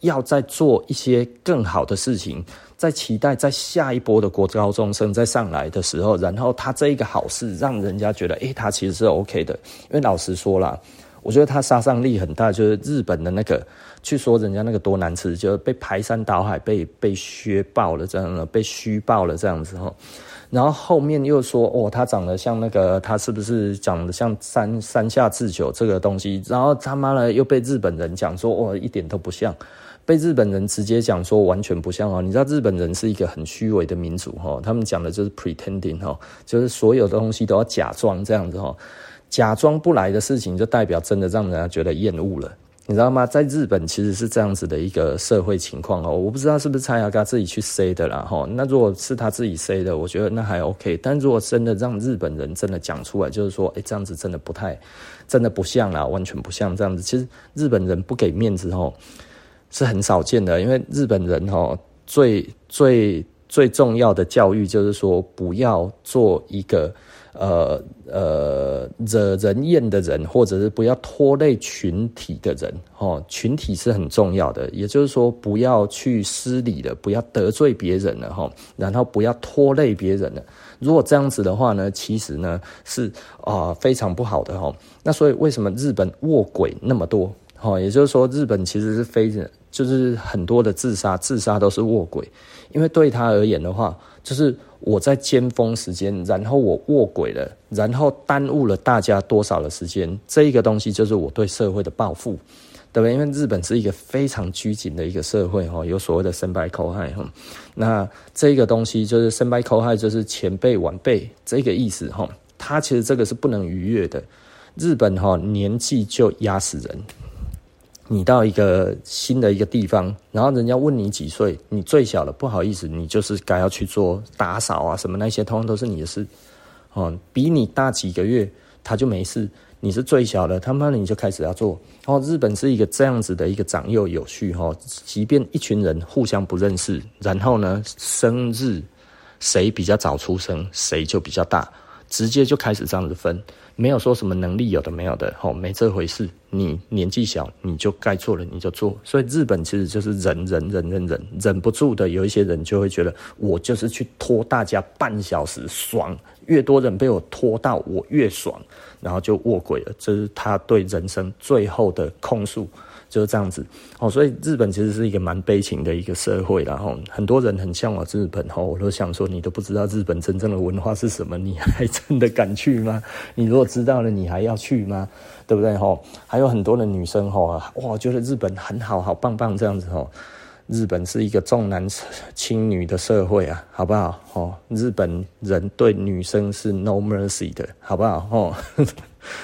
要再做一些更好的事情，在期待在下一波的国高中生再上来的时候，然后他这一个好事，让人家觉得，诶，他其实是 OK 的。因为老实说啦，我觉得他杀伤力很大，就是日本的那个去说人家那个多难吃，就被排山倒海被被削爆了这样的，被虚爆了这样子哈。然后后面又说哦，他长得像那个，他是不是长得像山山下智久这个东西？然后他妈的又被日本人讲说哦，一点都不像，被日本人直接讲说完全不像哦。你知道日本人是一个很虚伪的民族哈，他们讲的就是 pretending 哈，就是所有的东西都要假装这样子哈，假装不来的事情就代表真的让人家觉得厌恶了。你知道吗？在日本其实是这样子的一个社会情况哦，我不知道是不是蔡雅嘎自己去 say 的啦哈。那如果是他自己 say 的，我觉得那还 OK。但如果真的让日本人真的讲出来，就是说，哎，这样子真的不太，真的不像啦，完全不像这样子。其实日本人不给面子哦，是很少见的，因为日本人哦，最最最重要的教育就是说，不要做一个。呃呃，惹人厌的人，或者是不要拖累群体的人，哦，群体是很重要的。也就是说，不要去失礼了，不要得罪别人了，哈，然后不要拖累别人了。如果这样子的话呢，其实呢是啊、非常不好的哈。那所以为什么日本卧轨那么多？哈，也就是说，日本其实是非常就是很多的自杀，自杀都是卧轨，因为对他而言的话，就是。我在尖峰时间，然后我卧轨了，然后耽误了大家多少的时间？这一个东西就是我对社会的报复，对不对？因为日本是一个非常拘谨的一个社会，哈，有所谓的身败口害，哈。那这个东西就是身败口害，就是前辈晚辈这个意思，哈。他其实这个是不能逾越的。日本哈年纪就压死人。你到一个新的一个地方，然后人家问你几岁，你最小的，不好意思，你就是该要去做打扫啊什么那些，通通都是你的事。哦，比你大几个月他就没事，你是最小的，他妈的你就开始要做。哦，日本是一个这样子的一个长幼有序哈，即便一群人互相不认识，然后呢，生日谁比较早出生，谁就比较大，直接就开始这样子分。没有说什么能力有的没有的，吼，没这回事。你年纪小，你就该做了，你就做。所以日本其实就是忍忍忍忍忍，忍不住的，有一些人就会觉得，我就是去拖大家半小时，爽，越多人被我拖到，我越爽，然后就卧轨了。这是他对人生最后的控诉。就是这样子哦，所以日本其实是一个蛮悲情的一个社会，然后很多人很向往日本哦，我都想说，你都不知道日本真正的文化是什么，你还真的敢去吗？你如果知道了，你还要去吗？对不对？吼，还有很多的女生吼，哇，觉得日本很好，好棒棒这样子哦。日本是一个重男轻女的社会啊，好不好？哦，日本人对女生是 no mercy 的，好不好？哦，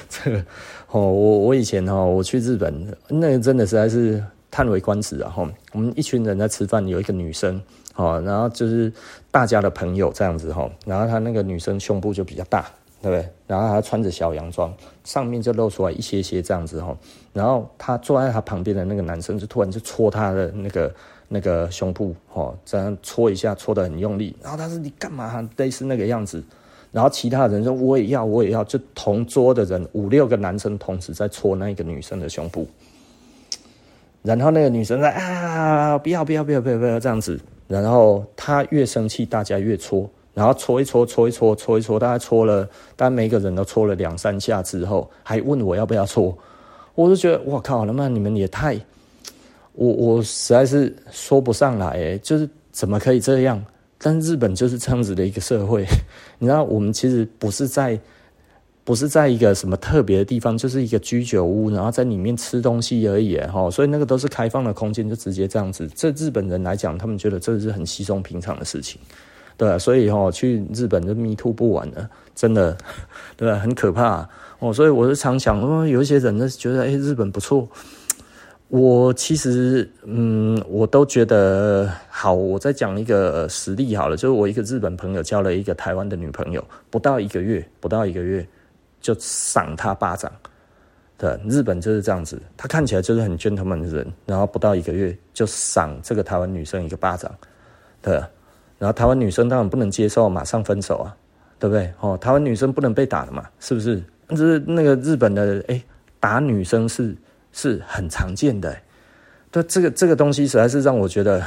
这个。哦，我我以前哦，我去日本，那个真的实在是叹为观止啊！哈，我们一群人在吃饭，有一个女生，哦，然后就是大家的朋友这样子哈，然后她那个女生胸部就比较大，对不对？然后她穿着小洋装，上面就露出来一些些这样子哈，然后她坐在她旁边的那个男生就突然就戳她的那个那个胸部，哦，这样戳一下，戳得很用力，然后她说：“你干嘛？”类似那个样子。然后其他人说我也要，我也要，就同桌的人五六个男生同时在搓那个女生的胸部，然后那个女生在啊，不要不要不要不要不要这样子，然后她越生气，大家越搓，然后搓一搓，搓一搓，搓一搓，大家搓了，大概每个人都搓了两三下之后，还问我要不要搓，我就觉得我靠，他妈你们也太，我我实在是说不上来，就是怎么可以这样？但日本就是这样子的一个社会，你知道，我们其实不是在，不是在一个什么特别的地方，就是一个居酒屋，然后在里面吃东西而已，哈，所以那个都是开放的空间，就直接这样子。这日本人来讲，他们觉得这是很稀松平常的事情，对，所以哈，去日本就迷途不完了，真的，对吧？很可怕哦，所以我是常想，哦，有一些人呢觉得，哎，日本不错。我其实，嗯，我都觉得好。我再讲一个实例好了，就是我一个日本朋友交了一个台湾的女朋友，不到一个月，不到一个月就赏她巴掌。对，日本就是这样子，他看起来就是很 gentleman 的人，然后不到一个月就赏这个台湾女生一个巴掌。对，然后台湾女生当然不能接受，马上分手啊，对不对？哦，台湾女生不能被打的嘛，是不是？就是那个日本的，哎，打女生是是很常见的，对，这个这个东西实在是让我觉得，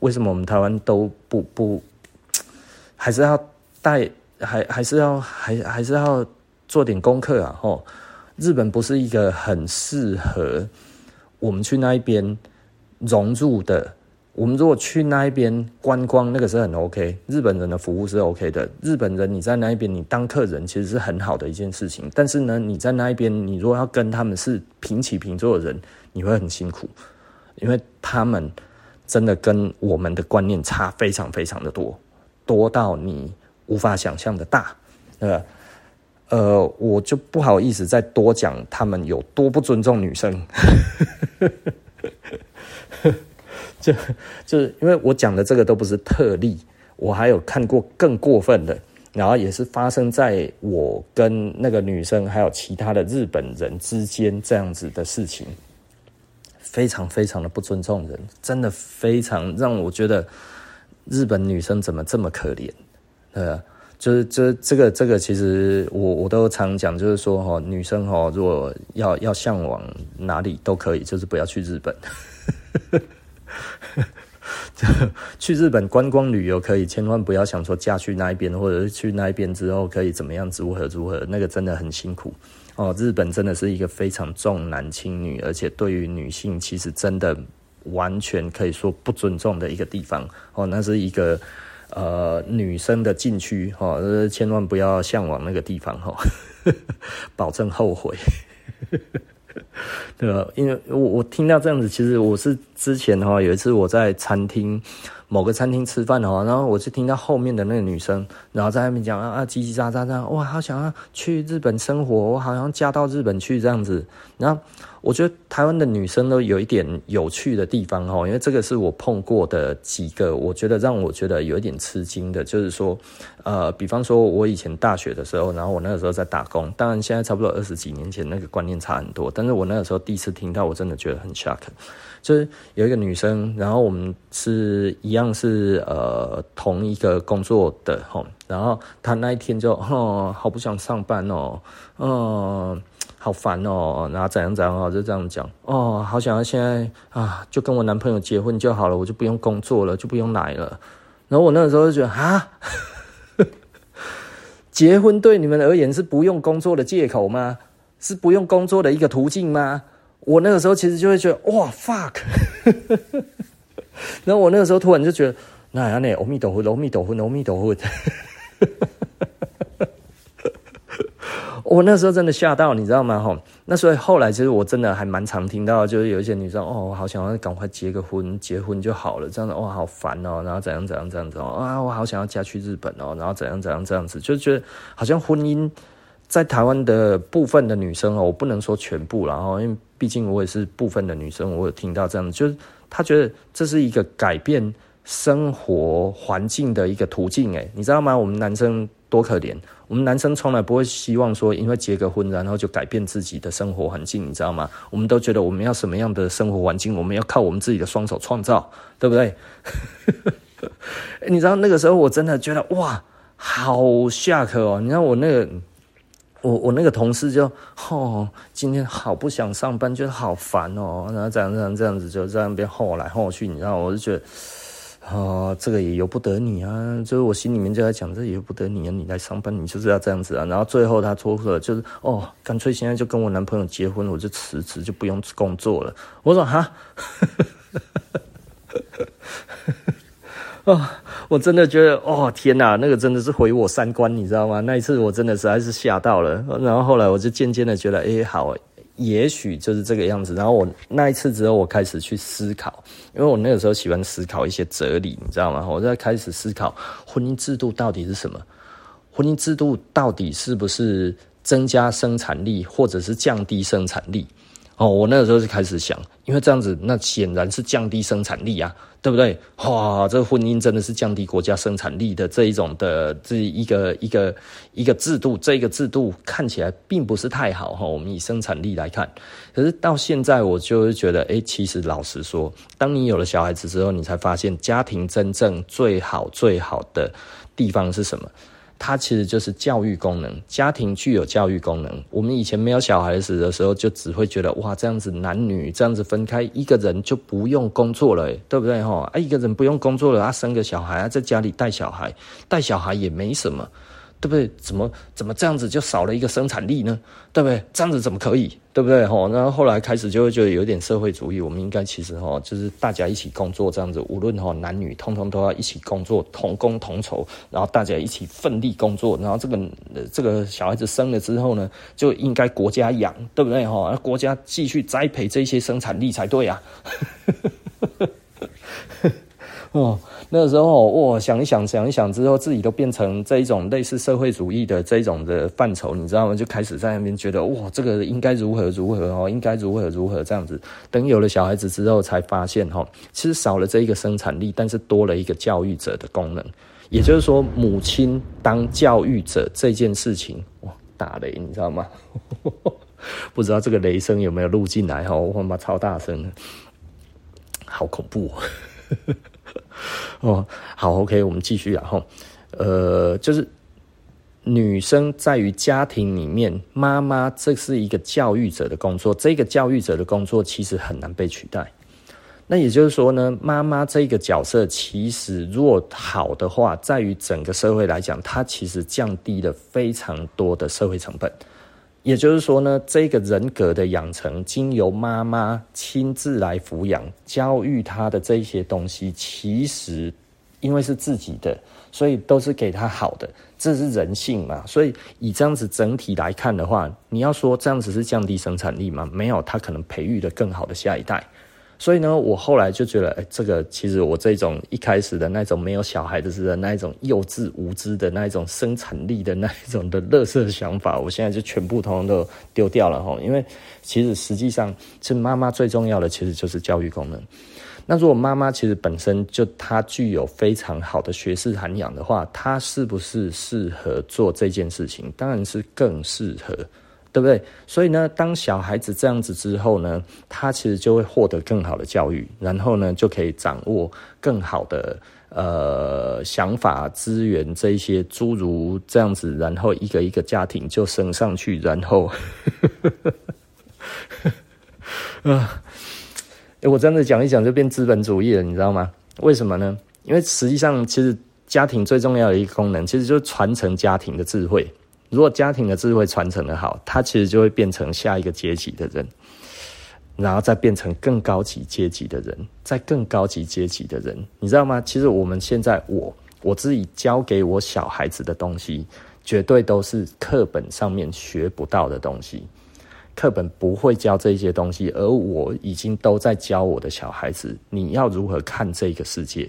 为什么我们台湾都不不，还是要带，还还是要还还是要做点功课啊，吼。日本不是一个很适合我们去那一边融入的。我们如果去那一边观光，那个是很 OK。日本人的服务是 OK 的。日本人你在那一边，你当客人其实是很好的一件事情。但是呢，你在那一边，你如果要跟他们是平起平坐的人，你会很辛苦，因为他们真的跟我们的观念差非常非常的多，多到你无法想象的大，对吧？呃，我就不好意思再多讲他们有多不尊重女生，就就是因为我讲的这个都不是特例，我还有看过更过分的，然后也是发生在我跟那个女生还有其他的日本人之间这样子的事情，非常非常的不尊重人，真的非常让我觉得日本女生怎么这么可怜，呃。就是这这个这个，其实我我都常讲，就是说哈，女生哈，如果要要向往哪里都可以，就是不要去日本。去日本观光旅游可以，千万不要想说嫁去那一边，或者是去那一边之后可以怎么样，如何如何，那个真的很辛苦哦。日本真的是一个非常重男轻女，而且对于女性其实真的完全可以说不尊重的一个地方哦。那是一个。呃，女生的禁区哈，千万不要向往那个地方哈，保证后悔，对吧？因为我我听到这样子，其实我是之前哈有一次我在餐厅某个餐厅吃饭哈，然后我就听到后面的那个女生，然后在那边讲啊啊叽叽喳喳这样，哇，好想要去日本生活，我好像嫁到日本去这样子，那。我觉得台湾的女生都有一点有趣的地方哈，因为这个是我碰过的几个，我觉得让我觉得有一点吃惊的，就是说，呃，比方说我以前大学的时候，然后我那个时候在打工，当然现在差不多二十几年前，那个观念差很多，但是我那个时候第一次听到，我真的觉得很 shock，就是有一个女生，然后我们是一样是呃同一个工作的哈，然后她那一天就哦，好不想上班哦，嗯。好烦哦，然后怎样怎样哦，就这样讲哦，好想要现在啊，就跟我男朋友结婚就好了，我就不用工作了，就不用来了。然后我那个时候就觉得啊，结婚对你们而言是不用工作的借口吗？是不用工作的一个途径吗？我那个时候其实就会觉得哇 fuck，然后我那个时候突然就觉得，那样呢，阿弥陀佛，阿弥陀佛，阿弥陀佛。我那时候真的吓到，你知道吗？吼，那所以后来其实我真的还蛮常听到，就是有一些女生哦，我好想要赶快结个婚，结婚就好了，这样子哇，好烦哦，然后怎样怎样这样子哦，啊，我好想要嫁去日本哦，然后怎样怎样这样子，就觉得好像婚姻在台湾的部分的女生哦，我不能说全部啦，然后因为毕竟我也是部分的女生，我有听到这样子，就是她觉得这是一个改变生活环境的一个途径，诶，你知道吗？我们男生。多可怜！我们男生从来不会希望说，因为结个婚，然后就改变自己的生活环境，你知道吗？我们都觉得我们要什么样的生活环境，我们要靠我们自己的双手创造，对不对？你知道那个时候我真的觉得哇，好下课哦！你知道我那个，我我那个同事就哦，今天好不想上班，觉得好烦哦，然后这样这样这样子就在那边吼来吼去，你知道，我就觉得。哦，这个也由不得你啊！就是我心里面就在讲，这由不得你啊！你来上班，你就是要这样子啊！然后最后他说了，就是哦，干脆现在就跟我男朋友结婚，我就辞职，就不用工作了。我说哈，哦，我真的觉得，哦天哪，那个真的是毁我三观，你知道吗？那一次我真的实在是吓到了。然后后来我就渐渐的觉得，哎，好。也许就是这个样子，然后我那一次之后，我开始去思考，因为我那个时候喜欢思考一些哲理，你知道吗？我在开始思考婚姻制度到底是什么？婚姻制度到底是不是增加生产力，或者是降低生产力？哦，我那个时候就开始想，因为这样子，那显然是降低生产力啊，对不对？哇，这个婚姻真的是降低国家生产力的这一种的这一个一个一个制度，这个制度看起来并不是太好哈。我们以生产力来看，可是到现在我就会觉得，哎，其实老实说，当你有了小孩子之后，你才发现家庭真正最好最好的地方是什么？它其实就是教育功能，家庭具有教育功能。我们以前没有小孩子的时候，就只会觉得哇，这样子男女这样子分开，一个人就不用工作了，对不对哈？啊，一个人不用工作了，他生个小孩啊，在家里带小孩，带小孩也没什么。对不对？怎么怎么这样子就少了一个生产力呢？对不对？这样子怎么可以？对不对？吼，然后后来开始就会觉得有点社会主义。我们应该其实吼，就是大家一起工作这样子，无论吼男女，通通都要一起工作，同工同酬，然后大家一起奋力工作。然后这个这个小孩子生了之后呢，就应该国家养，对不对？吼，国家继续栽培这些生产力才对啊。哦，那个时候哇，想一想，想一想之后，自己都变成这一种类似社会主义的这一种的范畴，你知道吗？就开始在那边觉得哇，这个应该如何如何哦，应该如何如何这样子。等有了小孩子之后，才发现哈，其实少了这一个生产力，但是多了一个教育者的功能。也就是说，母亲当教育者这件事情，哇，打雷，你知道吗？不知道这个雷声有没有录进来哈？我他妈超大声的，好恐怖。哦好，OK，我们继续然后，呃，就是女生在于家庭里面，妈妈这是一个教育者的工作，这个教育者的工作其实很难被取代。那也就是说呢，妈妈这个角色其实如果好的话，在于整个社会来讲，它其实降低了非常多的社会成本。也就是说呢，这个人格的养成，经由妈妈亲自来抚养、教育他的这些东西，其实因为是自己的，所以都是给他好的，这是人性嘛。所以以这样子整体来看的话，你要说这样子是降低生产力吗？没有，他可能培育的更好的下一代。所以呢，我后来就觉得，哎，这个其实我这种一开始的那种没有小孩的时候那一种幼稚无知的那一种生产力的那一种的垃圾想法，我现在就全部通通都丢掉了哈。因为其实实际上是妈妈最重要的，其实就是教育功能。那如果妈妈其实本身就她具有非常好的学识涵养的话，她是不是适合做这件事情？当然是更适合。对不对？所以呢，当小孩子这样子之后呢，他其实就会获得更好的教育，然后呢，就可以掌握更好的呃想法、资源这一些诸如这样子，然后一个一个家庭就升上去，然后，啊，我真的讲一讲就变资本主义了，你知道吗？为什么呢？因为实际上，其实家庭最重要的一个功能，其实就是传承家庭的智慧。如果家庭的智慧传承的好，他其实就会变成下一个阶级的人，然后再变成更高级阶级的人，再更高级阶级的人，你知道吗？其实我们现在我我自己教给我小孩子的东西，绝对都是课本上面学不到的东西，课本不会教这些东西，而我已经都在教我的小孩子，你要如何看这个世界，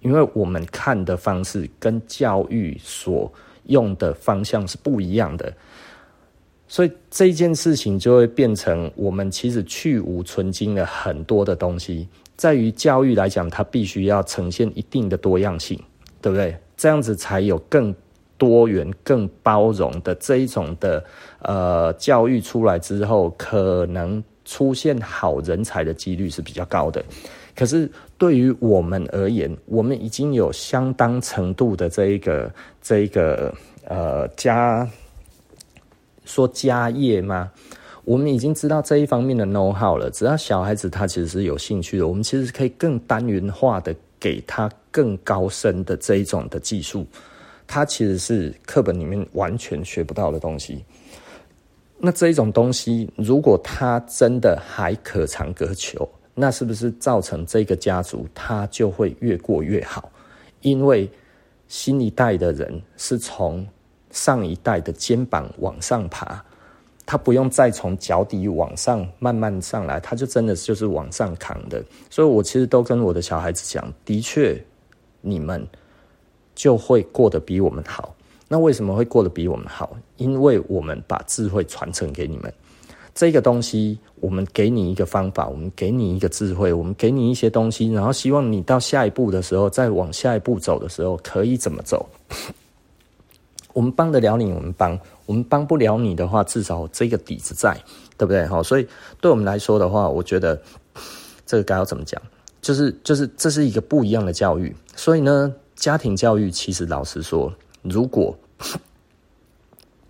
因为我们看的方式跟教育所。用的方向是不一样的，所以这件事情就会变成我们其实去芜存菁了很多的东西。在于教育来讲，它必须要呈现一定的多样性，对不对？这样子才有更多元、更包容的这一种的呃教育出来之后，可能出现好人才的几率是比较高的。可是对于我们而言，我们已经有相当程度的这一个这一个呃家说家业吗？我们已经知道这一方面的 know how 了。只要小孩子他其实是有兴趣的，我们其实可以更单元化的给他更高深的这一种的技术，他其实是课本里面完全学不到的东西。那这一种东西，如果他真的还可长可久。那是不是造成这个家族他就会越过越好？因为新一代的人是从上一代的肩膀往上爬，他不用再从脚底往上慢慢上来，他就真的就是往上扛的。所以我其实都跟我的小孩子讲，的确，你们就会过得比我们好。那为什么会过得比我们好？因为我们把智慧传承给你们。这个东西，我们给你一个方法，我们给你一个智慧，我们给你一些东西，然后希望你到下一步的时候，再往下一步走的时候，可以怎么走？我们帮得了你，我们帮；我们帮不了你的话，至少这个底子在，对不对？好，所以对我们来说的话，我觉得这个该要怎么讲？就是就是这是一个不一样的教育。所以呢，家庭教育其实老实说，如果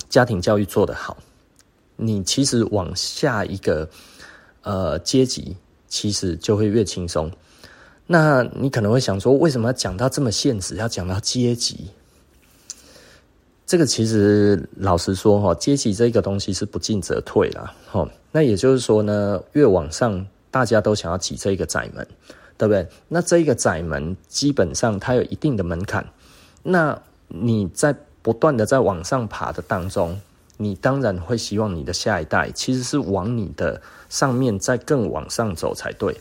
家庭教育做得好。你其实往下一个呃阶级，其实就会越轻松。那你可能会想说，为什么要讲到这么现实？要讲到阶级？这个其实老实说哈，阶级这个东西是不进则退啦。哈。那也就是说呢，越往上，大家都想要挤这一个窄门，对不对？那这一个窄门基本上它有一定的门槛。那你在不断的在往上爬的当中。你当然会希望你的下一代其实是往你的上面再更往上走才对。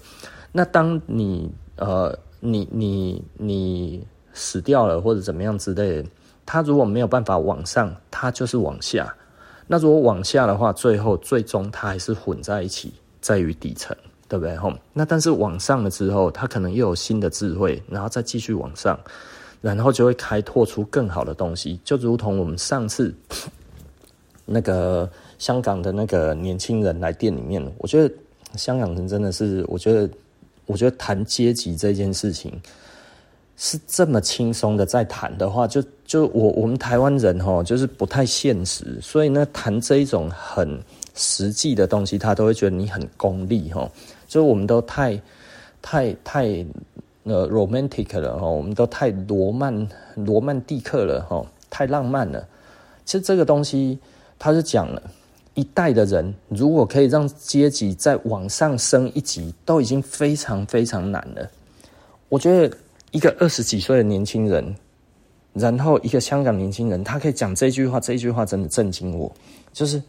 那当你呃，你你你死掉了或者怎么样之类的，他如果没有办法往上，他就是往下。那如果往下的话，最后最终他还是混在一起，在于底层，对不对？吼，那但是往上了之后，他可能又有新的智慧，然后再继续往上，然后就会开拓出更好的东西，就如同我们上次。那个香港的那个年轻人来店里面，我觉得香港人真的是，我觉得，我觉得谈阶级这件事情是这么轻松的在谈的话，就就我我们台湾人齁，就是不太现实，所以呢，谈这一种很实际的东西，他都会觉得你很功利齁，就我们都太太太呃 romantic 了齁，我们都太罗曼罗曼蒂克了齁，太浪漫了，其实这个东西。他是讲了，一代的人如果可以让阶级再往上升一级，都已经非常非常难了。我觉得一个二十几岁的年轻人，然后一个香港年轻人，他可以讲这句话，这句话真的震惊我。就是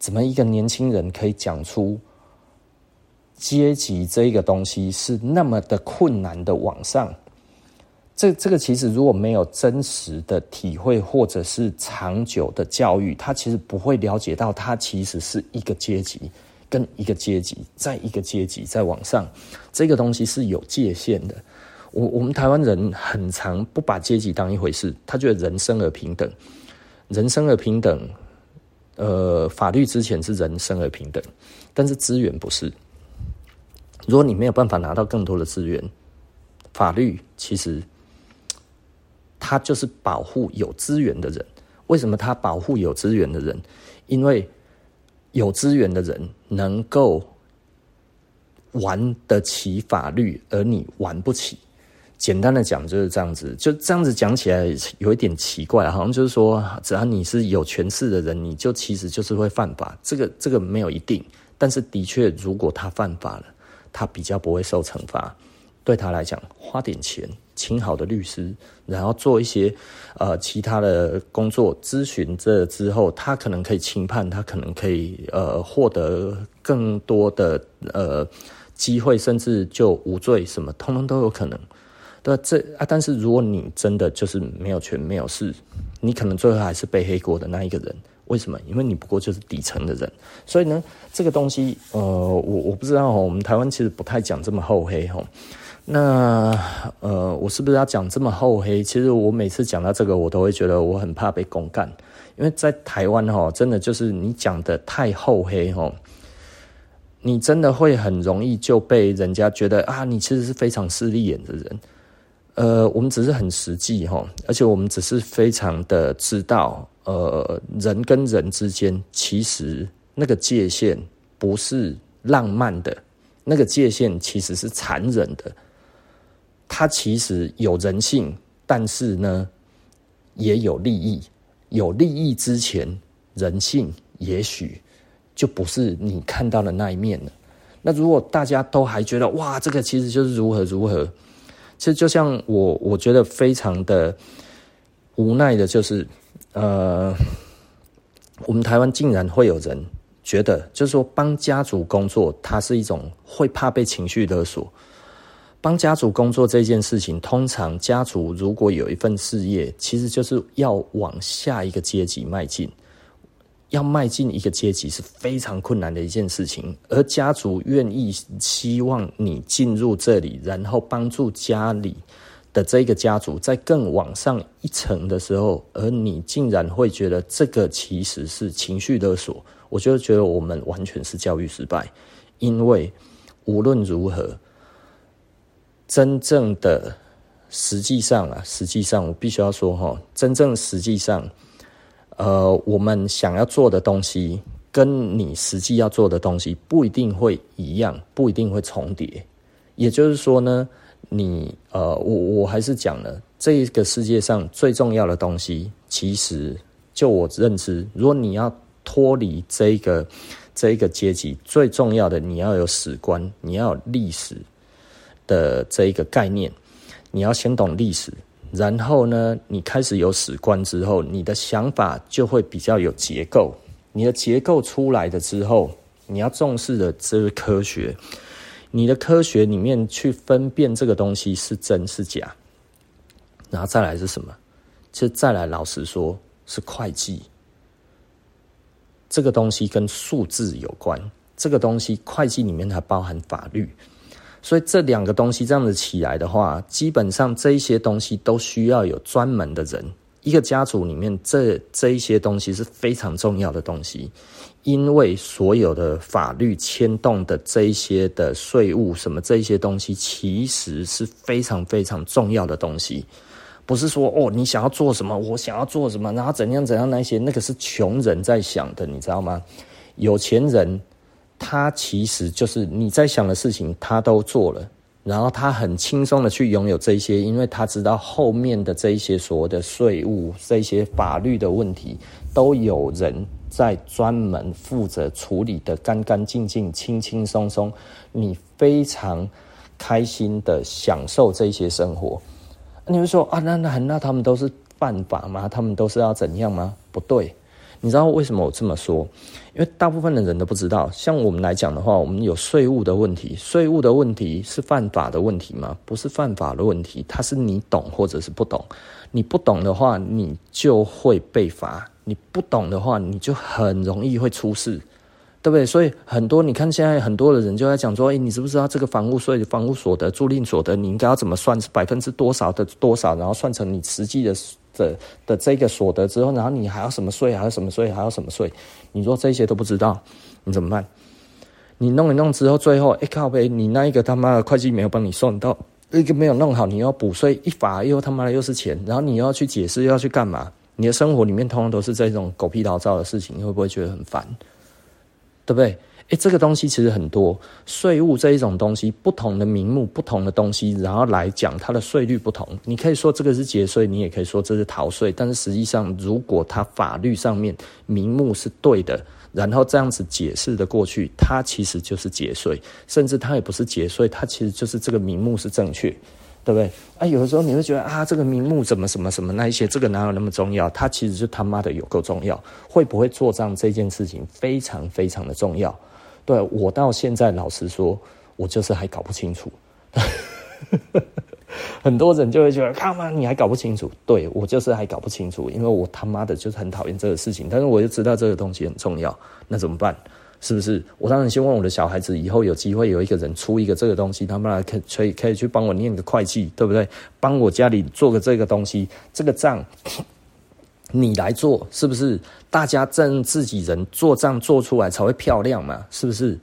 怎么一个年轻人可以讲出阶级这一个东西是那么的困难的往上？这这个其实如果没有真实的体会，或者是长久的教育，他其实不会了解到，他其实是一个阶级跟一个阶级，在一个阶级再往上，这个东西是有界限的。我我们台湾人很常不把阶级当一回事，他觉得人生而平等，人生而平等，呃，法律之前是人生而平等，但是资源不是。如果你没有办法拿到更多的资源，法律其实。他就是保护有资源的人。为什么他保护有资源的人？因为有资源的人能够玩得起法律，而你玩不起。简单的讲就是这样子，就这样子讲起来有一点奇怪，好像就是说，只要你是有权势的人，你就其实就是会犯法。这个这个没有一定，但是的确，如果他犯法了，他比较不会受惩罚。对他来讲，花点钱请好的律师，然后做一些呃其他的工作咨询，这之后他可能可以轻判，他可能可以呃获得更多的呃机会，甚至就无罪，什么通通都有可能。对，这啊，但是如果你真的就是没有权没有势，你可能最后还是背黑锅的那一个人。为什么？因为你不过就是底层的人。所以呢，这个东西呃，我我不知道哦，我们台湾其实不太讲这么厚黑哈。那呃，我是不是要讲这么厚黑？其实我每次讲到这个，我都会觉得我很怕被公干，因为在台湾哈，真的就是你讲的太厚黑哈，你真的会很容易就被人家觉得啊，你其实是非常势利眼的人。呃，我们只是很实际哈，而且我们只是非常的知道，呃，人跟人之间其实那个界限不是浪漫的，那个界限其实是残忍的。它其实有人性，但是呢，也有利益。有利益之前，人性也许就不是你看到的那一面了。那如果大家都还觉得哇，这个其实就是如何如何，其实就像我，我觉得非常的无奈的，就是呃，我们台湾竟然会有人觉得，就是说帮家族工作，它是一种会怕被情绪勒索。帮家族工作这件事情，通常家族如果有一份事业，其实就是要往下一个阶级迈进。要迈进一个阶级是非常困难的一件事情，而家族愿意希望你进入这里，然后帮助家里的这个家族在更往上一层的时候，而你竟然会觉得这个其实是情绪勒索，我就觉得我们完全是教育失败，因为无论如何，真正的实际上啊，实际上我必须要说哈，真正实际上。呃，我们想要做的东西，跟你实际要做的东西不一定会一样，不一定会重叠。也就是说呢，你呃，我我还是讲了，这个世界上最重要的东西，其实就我认知，如果你要脱离这个这个阶级，最重要的你要有史观，你要有历史的这一个概念，你要先懂历史。然后呢，你开始有史观之后，你的想法就会比较有结构。你的结构出来的之后，你要重视的这是科学。你的科学里面去分辨这个东西是真是假，然后再来是什么？其实再来，老实说，是会计。这个东西跟数字有关。这个东西会计里面还包含法律。所以这两个东西这样子起来的话，基本上这一些东西都需要有专门的人。一个家族里面，这这一些东西是非常重要的东西，因为所有的法律牵动的这一些的税务什么这一些东西，其实是非常非常重要的东西。不是说哦，你想要做什么，我想要做什么，然后怎样怎样那些，那个是穷人在想的，你知道吗？有钱人。他其实就是你在想的事情，他都做了，然后他很轻松的去拥有这些，因为他知道后面的这一些所谓的税务、这些法律的问题，都有人在专门负责处理的干干净净、轻轻松松，你非常开心的享受这些生活。你会说啊，那那那他们都是犯法吗？他们都是要怎样吗？不对。你知道为什么我这么说？因为大部分的人都不知道。像我们来讲的话，我们有税务的问题，税务的问题是犯法的问题吗？不是犯法的问题，它是你懂或者是不懂。你不懂的话，你就会被罚；你不懂的话，你就很容易会出事，对不对？所以很多你看现在很多的人就在讲说：“哎，你知不知道这个房屋税、房屋所得、租赁所得，你应该要怎么算？百分之多少的多少，然后算成你实际的。”的的这个所得之后，然后你还要什么税？还要什么税？还要什么税？你说这些都不知道，你怎么办？你弄一弄之后，最后哎靠呗，你那一个他妈的会计没有帮你送到，一个没有弄好，你要补税，一罚又他妈的又是钱，然后你要去解释，要去干嘛？你的生活里面通常都是这种狗屁倒灶的事情，你会不会觉得很烦？对不对？哎，这个东西其实很多，税务这一种东西，不同的名目、不同的东西，然后来讲它的税率不同。你可以说这个是节税，你也可以说这是逃税。但是实际上，如果它法律上面名目是对的，然后这样子解释的过去，它其实就是节税，甚至它也不是节税，它其实就是这个名目是正确。对不对？啊，有的时候你会觉得啊，这个名目怎么什么什么那一些，这个哪有那么重要？它其实就他妈的有够重要。会不会做账这件事情非常非常的重要。对，我到现在老实说，我就是还搞不清楚。很多人就会觉得，他妈你还搞不清楚？对，我就是还搞不清楚，因为我他妈的就是很讨厌这个事情，但是我就知道这个东西很重要，那怎么办？是不是？我当然希望我的小孩子以后有机会有一个人出一个这个东西，他们来可可以可以去帮我念个会计，对不对？帮我家里做个这个东西，这个账你来做，是不是？大家正自己人做账做出来才会漂亮嘛，是不是？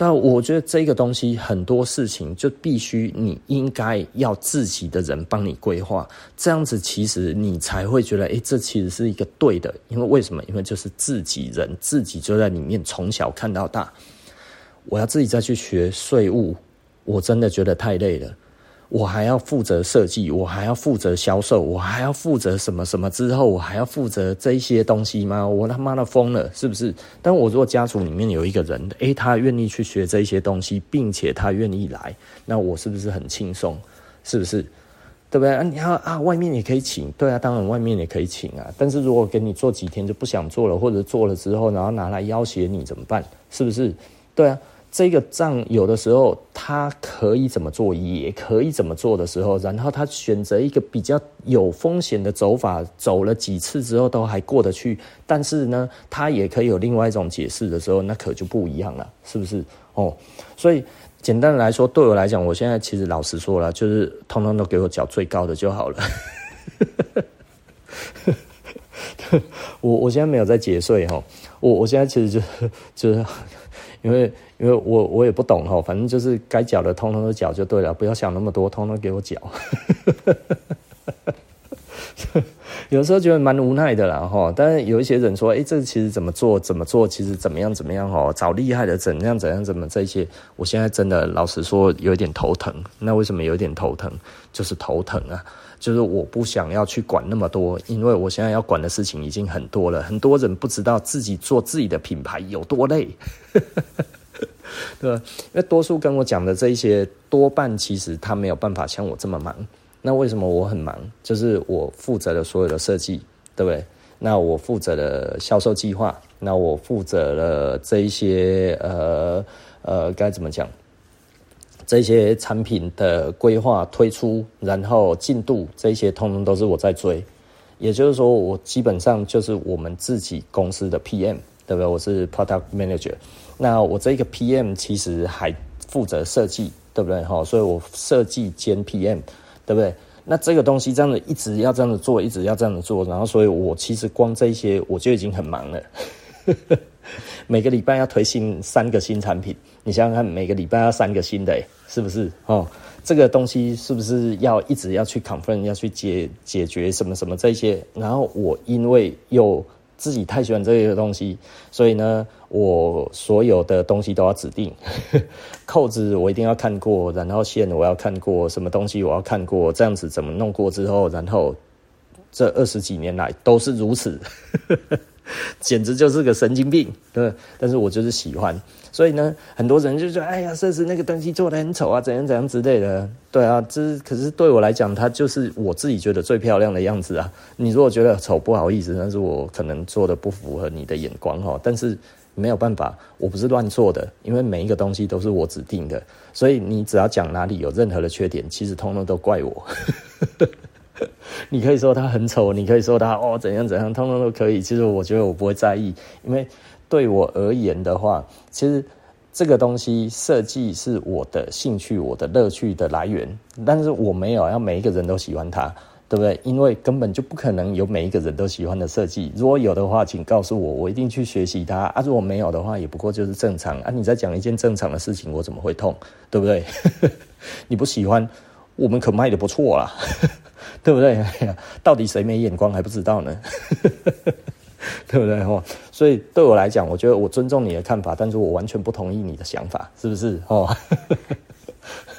但我觉得这个东西很多事情就必须你应该要自己的人帮你规划，这样子其实你才会觉得，诶，这其实是一个对的。因为为什么？因为就是自己人自己就在里面从小看到大，我要自己再去学税务，我真的觉得太累了。我还要负责设计，我还要负责销售，我还要负责什么什么之后，我还要负责这些东西吗？我他妈的疯了，是不是？但我如果家族里面有一个人，诶，他愿意去学这些东西，并且他愿意来，那我是不是很轻松？是不是？对不对？啊，你要啊，外面也可以请，对啊，当然外面也可以请啊。但是如果给你做几天就不想做了，或者做了之后，然后拿来要挟你怎么办？是不是？对啊。这个账有的时候他可以怎么做，也可以怎么做的时候，然后他选择一个比较有风险的走法，走了几次之后都还过得去，但是呢，他也可以有另外一种解释的时候，那可就不一样了，是不是？哦，所以简单的来说，对我来讲，我现在其实老实说了，就是通通都给我缴最高的就好了。我我现在没有在节税哈，我我现在其实就就是。因为因为我我也不懂哈，反正就是该缴的通通都缴就对了，不要想那么多，通通给我缴。有时候觉得蛮无奈的啦哈，但是有一些人说，哎，这其实怎么做怎么做，其实怎么样怎么样哦，找厉害的怎样怎样怎么这些，我现在真的老实说有一点头疼。那为什么有一点头疼？就是头疼啊。就是我不想要去管那么多，因为我现在要管的事情已经很多了。很多人不知道自己做自己的品牌有多累，对吧？因为多数跟我讲的这一些，多半其实他没有办法像我这么忙。那为什么我很忙？就是我负责了所有的设计，对不对？那我负责了销售计划，那我负责了这一些呃呃该怎么讲？这些产品的规划、推出，然后进度，这些通通都是我在追。也就是说，我基本上就是我们自己公司的 PM，对不对？我是 Product Manager。那我这个 PM 其实还负责设计，对不对？哈，所以我设计兼 PM，对不对？那这个东西这样子一直要这样子做，一直要这样子做，然后所以我其实光这些我就已经很忙了。每个礼拜要推新三个新产品，你想想看，每个礼拜要三个新的，是不是？哦，这个东西是不是要一直要去 confirm，要去解解决什么什么这些？然后我因为又自己太喜欢这些东西，所以呢，我所有的东西都要指定，扣子我一定要看过，然后线我要看过，什么东西我要看过，这样子怎么弄过之后，然后这二十几年来都是如此。简直就是个神经病，对。但是我就是喜欢，所以呢，很多人就说：“哎呀，设施那个东西做得很丑啊，怎样怎样之类的。”对啊，这可是对我来讲，它就是我自己觉得最漂亮的样子啊。你如果觉得丑，不好意思，但是我可能做的不符合你的眼光哈。但是没有办法，我不是乱做的，因为每一个东西都是我指定的，所以你只要讲哪里有任何的缺点，其实通通都怪我。你可以说它很丑，你可以说它哦怎样怎样，通通都可以。其实我觉得我不会在意，因为对我而言的话，其实这个东西设计是我的兴趣、我的乐趣的来源。但是我没有要每一个人都喜欢它，对不对？因为根本就不可能有每一个人都喜欢的设计。如果有的话，请告诉我，我一定去学习它啊。如果没有的话，也不过就是正常啊。你在讲一件正常的事情，我怎么会痛？对不对？你不喜欢，我们可卖得不错啦。对不对？到底谁没眼光还不知道呢？对不对？哦，所以对我来讲，我觉得我尊重你的看法，但是我完全不同意你的想法，是不是？哦，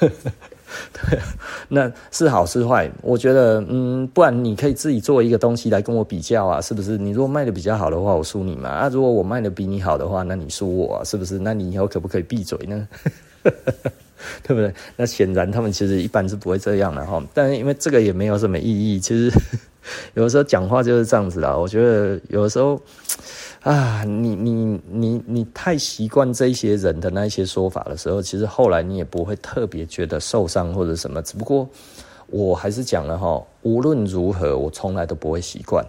对，那是好是坏？我觉得，嗯，不然你可以自己做一个东西来跟我比较啊，是不是？你如果卖的比较好的话，我输你嘛？啊，如果我卖的比你好的话，那你输我啊，是不是？那你以后可不可以闭嘴呢？对不对？那显然他们其实一般是不会这样的哈。但是因为这个也没有什么意义，其实 有的时候讲话就是这样子啦。我觉得有的时候 啊，你你你你太习惯这些人的那一些说法的时候，其实后来你也不会特别觉得受伤或者什么。只不过我还是讲了哈，无论如何，我从来都不会习惯。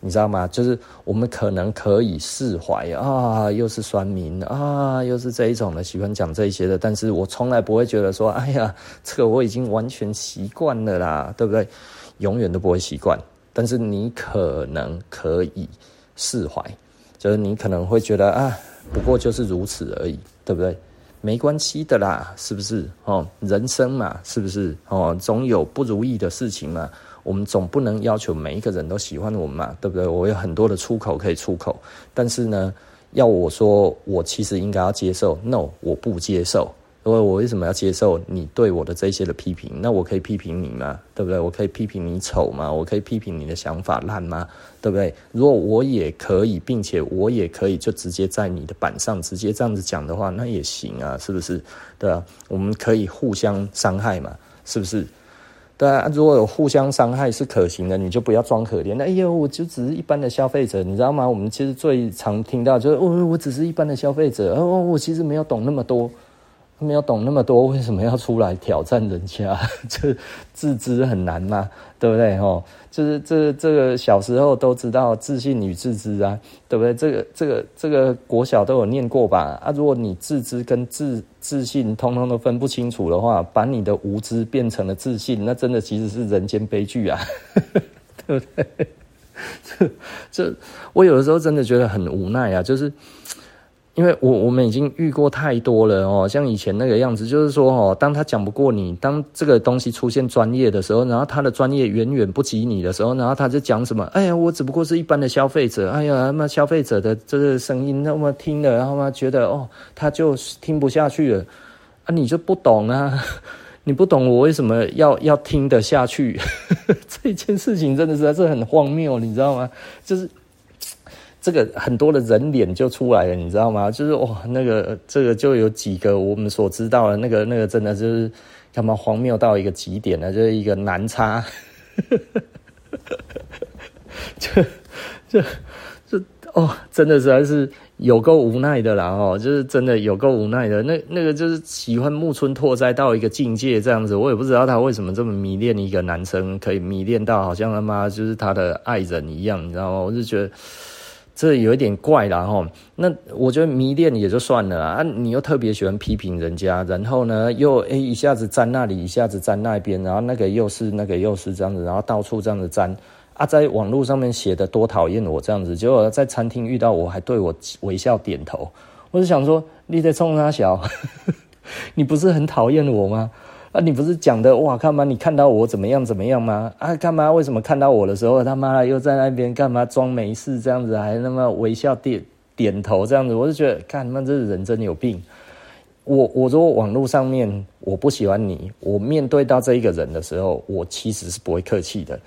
你知道吗？就是我们可能可以释怀啊，又是酸民啊，又是这一种的，喜欢讲这些的。但是我从来不会觉得说，哎呀，这个我已经完全习惯了啦，对不对？永远都不会习惯。但是你可能可以释怀，就是你可能会觉得啊，不过就是如此而已，对不对？没关系的啦，是不是？哦，人生嘛，是不是？哦，总有不如意的事情嘛。我们总不能要求每一个人都喜欢我们嘛，对不对？我有很多的出口可以出口，但是呢，要我说，我其实应该要接受，no，我不接受。因为我为什么要接受你对我的这些的批评？那我可以批评你吗？对不对？我可以批评你丑吗？我可以批评你的想法烂吗？对不对？如果我也可以，并且我也可以就直接在你的板上直接这样子讲的话，那也行啊，是不是？对啊，我们可以互相伤害嘛，是不是？对啊，如果有互相伤害是可行的，你就不要装可怜。哎呦，我就只是一般的消费者，你知道吗？我们其实最常听到就是，我我只是一般的消费者，哦，我其实没有懂那么多。没有懂那么多，为什么要出来挑战人家？这自知很难嘛，对不对？吼，就是这这个小时候都知道自信与自知啊，对不对？这个这个这个国小都有念过吧？啊，如果你自知跟自自信通通都分不清楚的话，把你的无知变成了自信，那真的其实是人间悲剧啊，对不对？这这，我有的时候真的觉得很无奈啊，就是。因为我我们已经遇过太多了哦，像以前那个样子，就是说哦，当他讲不过你，当这个东西出现专业的时候，然后他的专业远远不及你的时候，然后他就讲什么？哎呀，我只不过是一般的消费者，哎呀，那么消费者的这个声音那么听了，然后嘛觉得哦，他就听不下去了啊，你就不懂啊，你不懂我为什么要要听得下去？这件事情真的实在是很荒谬，你知道吗？就是。这个很多的人脸就出来了，你知道吗？就是哇，那个这个就有几个我们所知道的，那个那个真的就是他妈荒谬到一个极点了，就是一个男差，就就就哦，真的实在是有够无奈的啦哦，就是真的有够无奈的。那那个就是喜欢木村拓哉到一个境界这样子，我也不知道他为什么这么迷恋一个男生，可以迷恋到好像他妈就是他的爱人一样，你知道吗？我就觉得。这有一点怪啦齁，那我觉得迷恋也就算了啊，你又特别喜欢批评人家，然后呢又诶一下子站那里，一下子站那边，然后那个又是那个又是这样子，然后到处这样子站啊，在网络上面写的多讨厌我这样子，结果在餐厅遇到我还对我微笑点头，我就想说你在冲他小，你不是很讨厌我吗？你不是讲的哇？干嘛？你看到我怎么样怎么样吗？啊，干嘛？为什么看到我的时候，他妈的又在那边干嘛装没事这样子，还那么微笑点点头这样子？我就觉得，干他妈这人真有病。我我说网络上面我不喜欢你，我面对到这一个人的时候，我其实是不会客气的。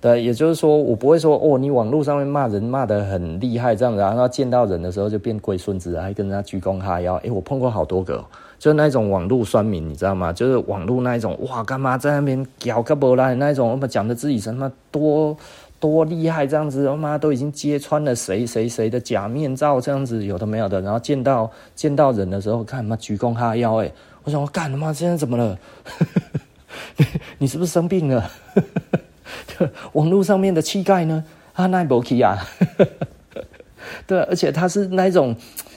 对，也就是说，我不会说哦，你网络上面骂人骂得很厉害这样子，然后见到人的时候就变龟孙子，还跟人家鞠躬哈腰。诶，我碰过好多个。就那种网络酸民，你知道吗？就是网络那一种，哇，干嘛在那边搞个不来那一种？我们讲的自己什么多多厉害这样子，我妈都已经揭穿了谁谁谁的假面罩这样子，有的没有的。然后见到见到人的时候，看他妈鞠躬哈腰，诶，我想我干他妈现在怎么了？你是不是生病了？网络上面的气概呢？啊，那不起啊？对，而且他是那一种，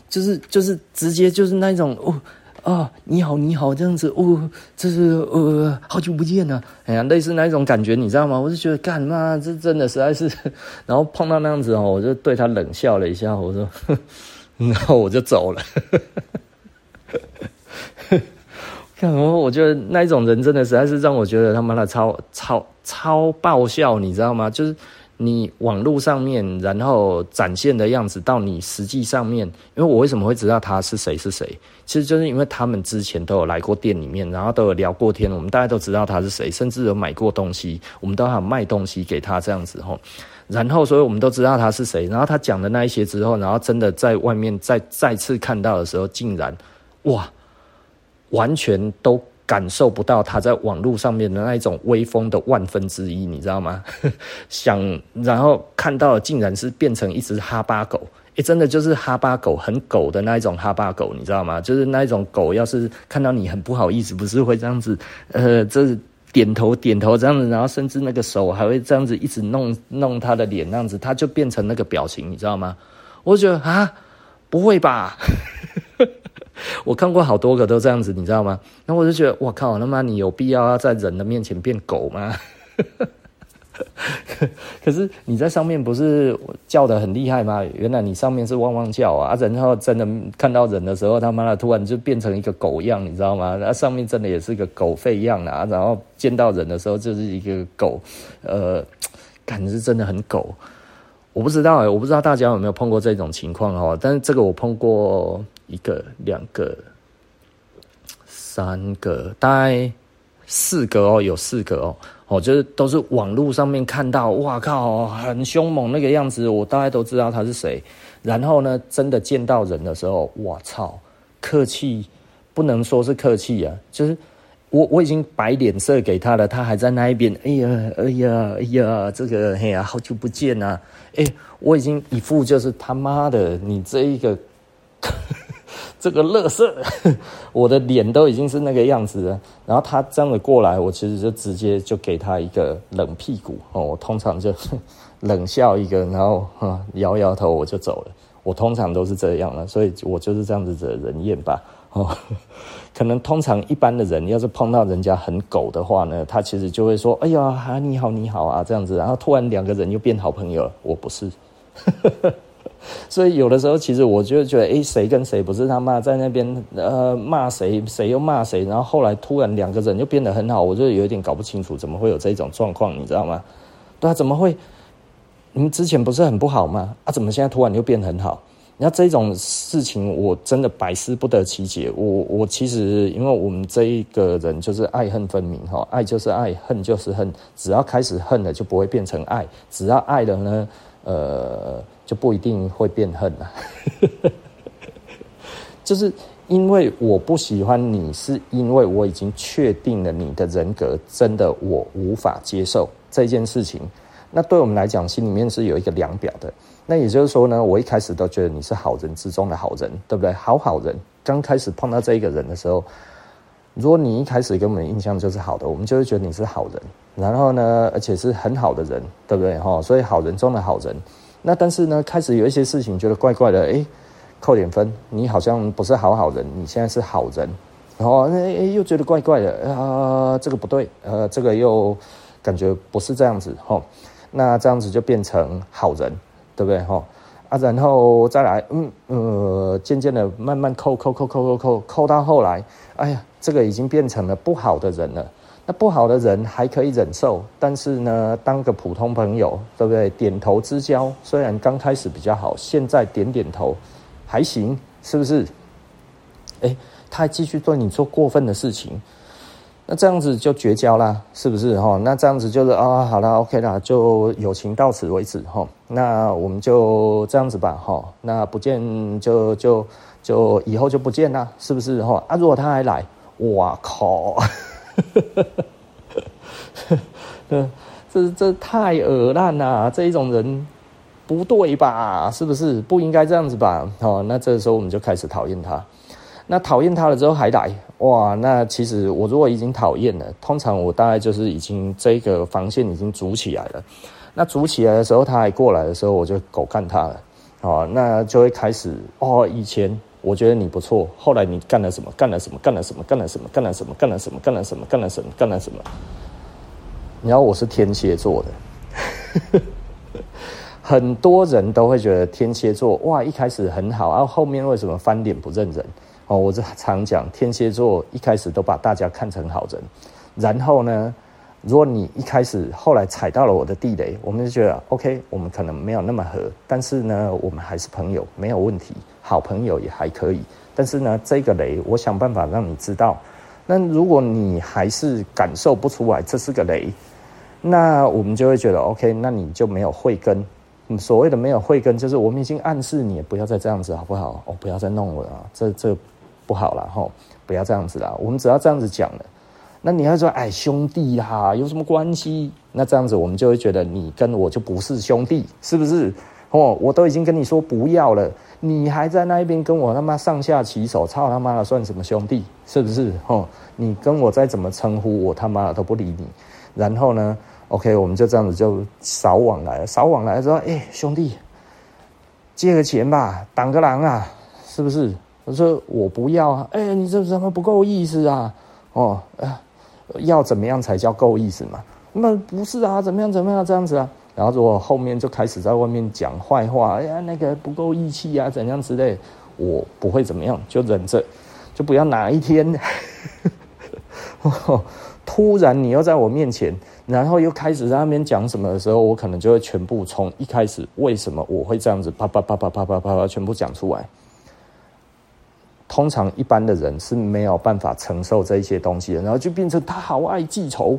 就是就是直接就是那一种哦。啊，你好，你好，这样子，哦，这是呃，好久不见了，哎呀，类似那一种感觉，你知道吗？我就觉得，干嘛，这真的实在是，然后碰到那样子哦，我就对他冷笑了一下，我说，然后我就走了。看，我我觉得那一种人真的实在是让我觉得他妈的超超超爆笑，你知道吗？就是。你网络上面，然后展现的样子，到你实际上面，因为我为什么会知道他是谁是谁？其实就是因为他们之前都有来过店里面，然后都有聊过天，我们大家都知道他是谁，甚至有买过东西，我们都还卖东西给他这样子吼。然后，所以我们都知道他是谁。然后他讲的那一些之后，然后真的在外面再再次看到的时候，竟然哇，完全都。感受不到他在网络上面的那一种威风的万分之一，你知道吗？想，然后看到竟然是变成一只哈巴狗，诶、欸，真的就是哈巴狗，很狗的那一种哈巴狗，你知道吗？就是那一种狗，要是看到你很不好意思，不是会这样子，呃，这是点头点头这样子，然后甚至那个手还会这样子一直弄弄他的脸，那样子，他就变成那个表情，你知道吗？我觉得啊，不会吧？我看过好多个都这样子，你知道吗？那我就觉得，我靠，他妈你有必要要在人的面前变狗吗？可是你在上面不是叫得很厉害吗？原来你上面是汪汪叫啊！然后真的看到人的时候，他妈的突然就变成一个狗样，你知道吗？那上面真的也是个狗吠样啊！然后见到人的时候就是一个狗，呃，感觉是真的很狗。我不知道哎，我不知道大家有没有碰过这种情况哦。但是这个我碰过。一个、两个、三个，大概四个哦，有四个哦，哦，就是都是网络上面看到，哇靠，很凶猛那个样子，我大概都知道他是谁。然后呢，真的见到人的时候，哇操，客气不能说是客气啊，就是我我已经摆脸色给他了，他还在那一边。哎呀，哎呀，哎呀，这个哎呀，好久不见呐！哎，我已经一副就是他妈的，你这一个这个垃圾，我的脸都已经是那个样子了。然后他这样子过来，我其实就直接就给他一个冷屁股哦。我通常就 冷笑一个，然后摇摇头我就走了。我通常都是这样了，所以我就是这样子的人厌吧。哦，可能通常一般的人，要是碰到人家很狗的话呢，他其实就会说：“哎呀，你好，你好啊，这样子。”然后突然两个人又变好朋友了。我不是，所以有的时候其实我就觉得，哎，谁跟谁不是他妈在那边呃骂谁，谁又骂谁，然后后来突然两个人又变得很好，我就有点搞不清楚，怎么会有这种状况，你知道吗？对啊，怎么会？你们之前不是很不好吗？啊，怎么现在突然又变得很好？那这种事情我真的百思不得其解。我我其实因为我们这一个人就是爱恨分明哈，爱就是爱，恨就是恨。只要开始恨了，就不会变成爱；只要爱了呢，呃，就不一定会变恨了。就是因为我不喜欢你，是因为我已经确定了你的人格真的我无法接受这件事情。那对我们来讲，心里面是有一个量表的。那也就是说呢，我一开始都觉得你是好人之中的好人，对不对？好好人，刚开始碰到这一个人的时候，如果你一开始给我们的印象就是好的，我们就会觉得你是好人。然后呢，而且是很好的人，对不对？哈，所以好人中的好人。那但是呢，开始有一些事情觉得怪怪的，诶，扣点分，你好像不是好好人，你现在是好人。然后诶，又觉得怪怪的啊，呃，这个不对，呃，这个又感觉不是这样子，哈。那这样子就变成好人。对不对哈？啊，然后再来，嗯呃，渐渐的慢慢扣扣扣扣扣扣扣到后来，哎呀，这个已经变成了不好的人了。那不好的人还可以忍受，但是呢，当个普通朋友，对不对？点头之交，虽然刚开始比较好，现在点点头还行，是不是？哎，他还继续对你做过分的事情。那这样子就绝交啦，是不是哈？那这样子就是啊，好了，OK 啦，就友情到此为止哈。那我们就这样子吧哈。那不见就就就以后就不见啦，是不是哈？啊，如果他还来，哇靠！这这这太恶烂了，这一种人不对吧？是不是不应该这样子吧？哦，那这时候我们就开始讨厌他。那讨厌他了之后还来哇？那其实我如果已经讨厌了，通常我大概就是已经这个防线已经筑起来了。那筑起来的时候，他还过来的时候，我就狗干他了。哦，那就会开始哦。以前我觉得你不错，后来你干了什么？干了什么？干了什么？干了什么？干了什么？干了什么？干了什么？干了什么？干了什么？然后我是天蝎座的，很多人都会觉得天蝎座哇，一开始很好，然后后面为什么翻脸不认人？哦，我常讲，天蝎座一开始都把大家看成好人，然后呢，如果你一开始后来踩到了我的地雷，我们就觉得 OK，我们可能没有那么合，但是呢，我们还是朋友，没有问题，好朋友也还可以。但是呢，这个雷，我想办法让你知道。那如果你还是感受不出来这是个雷，那我们就会觉得 OK，那你就没有慧根。所谓的没有慧根，就是我们已经暗示你不要再这样子，好不好？哦，不要再弄我了，这这。不好了吼，不要这样子啦。我们只要这样子讲了，那你要说哎兄弟啦，有什么关系？那这样子我们就会觉得你跟我就不是兄弟，是不是？哦，我都已经跟你说不要了，你还在那一边跟我他妈上下其手，操他妈的算什么兄弟？是不是？哦，你跟我再怎么称呼，我他妈的都不理你。然后呢，OK，我们就这样子就少往来，少往来说，哎兄弟，借个钱吧，挡个狼啊，是不是？我说我不要啊！哎、你这怎么不够意思啊？哦，呃、要怎么样才叫够意思嘛？那不是啊，怎么样怎么样这样子啊？然后如果后面就开始在外面讲坏话，哎呀，那个不够义气啊，怎样之类，我不会怎么样，就忍着，就不要哪一天，突然你又在我面前，然后又开始在那边讲什么的时候，我可能就会全部从一开始为什么我会这样子啪啪啪啪啪啪啪啪全部讲出来。通常一般的人是没有办法承受这一些东西的，然后就变成他好爱记仇。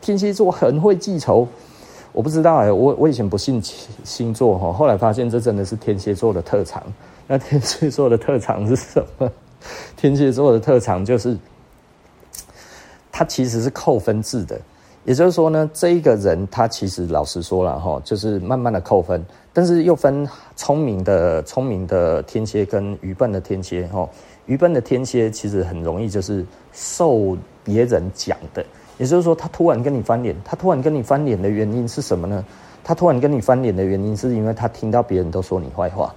天蝎座很会记仇，我不知道哎、我我以前不信星座哈，后来发现这真的是天蝎座的特长。那 天蝎座的特长是什么？天蝎座的特长就是它其实是扣分制的。也就是说呢，这一个人他其实老实说了哈，就是慢慢的扣分，但是又分聪明的聪明的天蝎跟愚笨的天蝎哈。愚笨的天蝎其实很容易就是受别人讲的，也就是说他突然跟你翻脸，他突然跟你翻脸的原因是什么呢？他突然跟你翻脸的原因是因为他听到别人都说你坏话，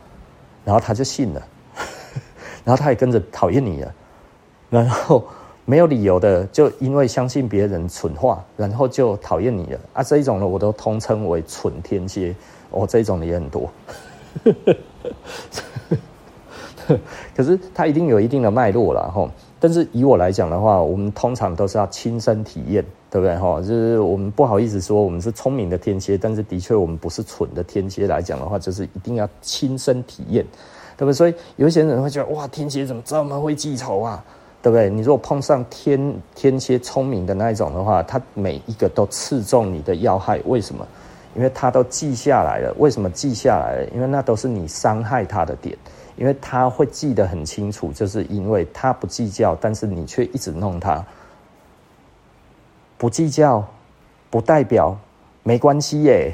然后他就信了，然后他也跟着讨厌你了，然后。没有理由的，就因为相信别人蠢话，然后就讨厌你了啊！这一种呢，我都通称为蠢天蝎哦，这一种的也很多。可是他一定有一定的脉络了。但是以我来讲的话，我们通常都是要亲身体验，对不对哈？就是我们不好意思说我们是聪明的天蝎，但是的确我们不是蠢的天蝎来讲的话，就是一定要亲身体验，对不对？所以有些人会觉得哇，天蝎怎么这么会记仇啊？对不对？你如果碰上天天蝎聪明的那一种的话，他每一个都刺中你的要害。为什么？因为他都记下来了。为什么记下来了？因为那都是你伤害他的点。因为他会记得很清楚，就是因为他不计较，但是你却一直弄他。不计较，不代表没关系耶，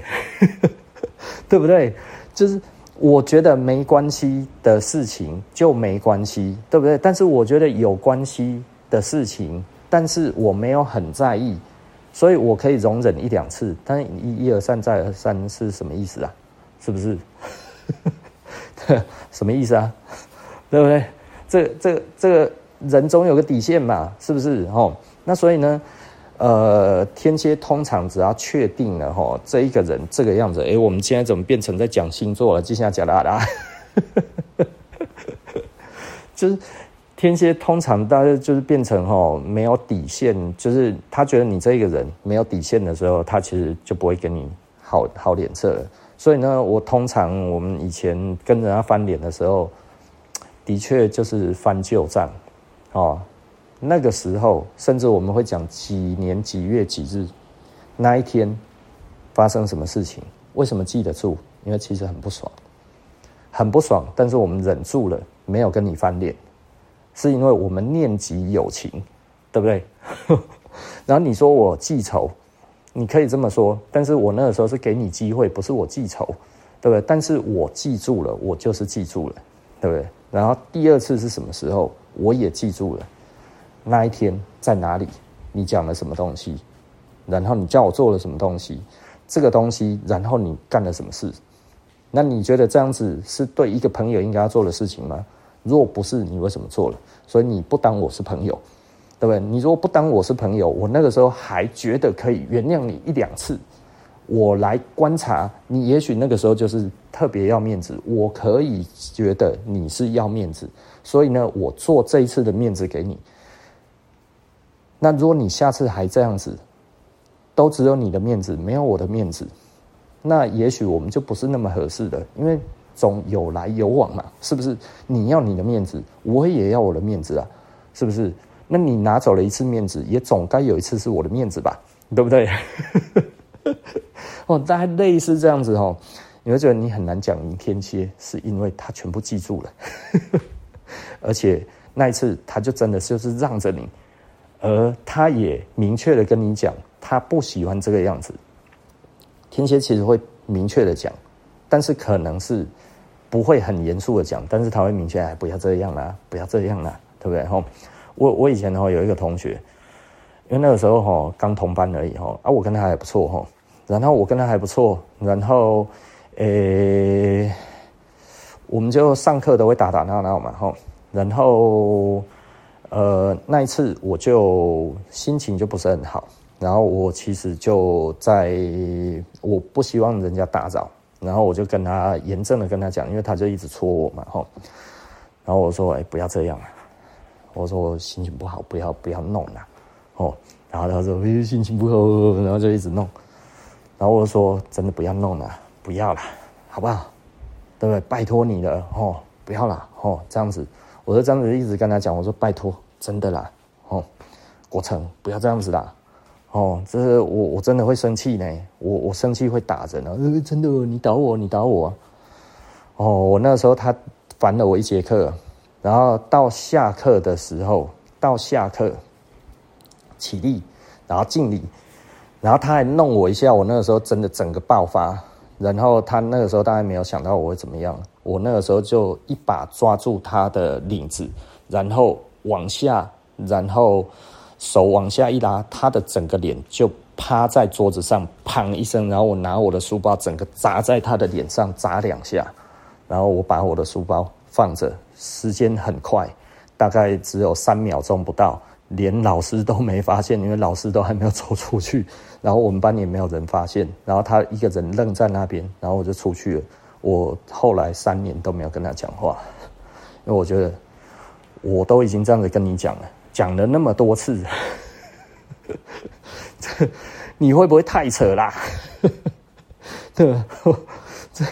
对不对？就是。我觉得没关系的事情就没关系，对不对？但是我觉得有关系的事情，但是我没有很在意，所以我可以容忍一两次。但一一而三再而三是什么意思啊？是不是？什么意思啊？对不对？这这这个人总有个底线嘛，是不是？哦，那所以呢？呃，天蝎通常只要确定了哈，这一个人这个样子，哎，我们现在怎么变成在讲星座了？接下来讲啦啦，就是天蝎通常大家就是变成吼没有底线，就是他觉得你这个人没有底线的时候，他其实就不会给你好好脸色了。所以呢，我通常我们以前跟人家翻脸的时候，的确就是翻旧账，哦。那个时候，甚至我们会讲几年几月几日，那一天发生什么事情？为什么记得住？因为其实很不爽，很不爽。但是我们忍住了，没有跟你翻脸，是因为我们念及友情，对不对？然后你说我记仇，你可以这么说，但是我那个时候是给你机会，不是我记仇，对不对？但是我记住了，我就是记住了，对不对？然后第二次是什么时候？我也记住了。那一天在哪里？你讲了什么东西？然后你叫我做了什么东西？这个东西，然后你干了什么事？那你觉得这样子是对一个朋友应该要做的事情吗？如果不是，你为什么做了？所以你不当我是朋友，对不对？你如果不当我是朋友，我那个时候还觉得可以原谅你一两次。我来观察你，也许那个时候就是特别要面子。我可以觉得你是要面子，所以呢，我做这一次的面子给你。那如果你下次还这样子，都只有你的面子，没有我的面子，那也许我们就不是那么合适的，因为总有来有往嘛，是不是？你要你的面子，我也要我的面子啊，是不是？那你拿走了一次面子，也总该有一次是我的面子吧，对不对？哦，大概类似这样子哦，你会觉得你很难讲赢天蝎，是因为他全部记住了，而且那一次他就真的就是让着你。而他也明确的跟你讲，他不喜欢这个样子。天蝎其实会明确的讲，但是可能是不会很严肃的讲，但是他会明确，哎，不要这样啦，不要这样啦，对不对？吼，我我以前吼有一个同学，因为那个时候吼刚同班而已吼，啊，我跟他还不错吼，然后我跟他还不错，然后诶、我们就上课都会打打闹闹嘛，吼，然后。呃，那一次我就心情就不是很好，然后我其实就在我不希望人家打扰，然后我就跟他严正的跟他讲，因为他就一直戳我嘛，吼，然后我说，哎，不要这样啊，我说我心情不好，不要不要弄了，哦，然后他说，哎，心情不好，然后就一直弄，然后我说，真的不要弄了，不要了，好不好？对不对？拜托你了，哦，不要了，哦，这样子。我就这样子一直跟他讲，我说拜托，真的啦，哦，国成不要这样子啦，哦，这是我我真的会生气呢，我我生气会打人啊，真的，你打我，你打我，哦，我那时候他烦了我一节课，然后到下课的时候，到下课起立，然后敬礼，然后他还弄我一下，我那个时候真的整个爆发。然后他那个时候当然没有想到我会怎么样，我那个时候就一把抓住他的领子，然后往下，然后手往下一拉，他的整个脸就趴在桌子上，砰一声，然后我拿我的书包整个砸在他的脸上，砸两下，然后我把我的书包放着，时间很快，大概只有三秒钟不到。连老师都没发现，因为老师都还没有走出去，然后我们班也没有人发现，然后他一个人愣在那边，然后我就出去了。我后来三年都没有跟他讲话，因为我觉得我都已经这样子跟你讲了，讲了那么多次，你会不会太扯啦？对，这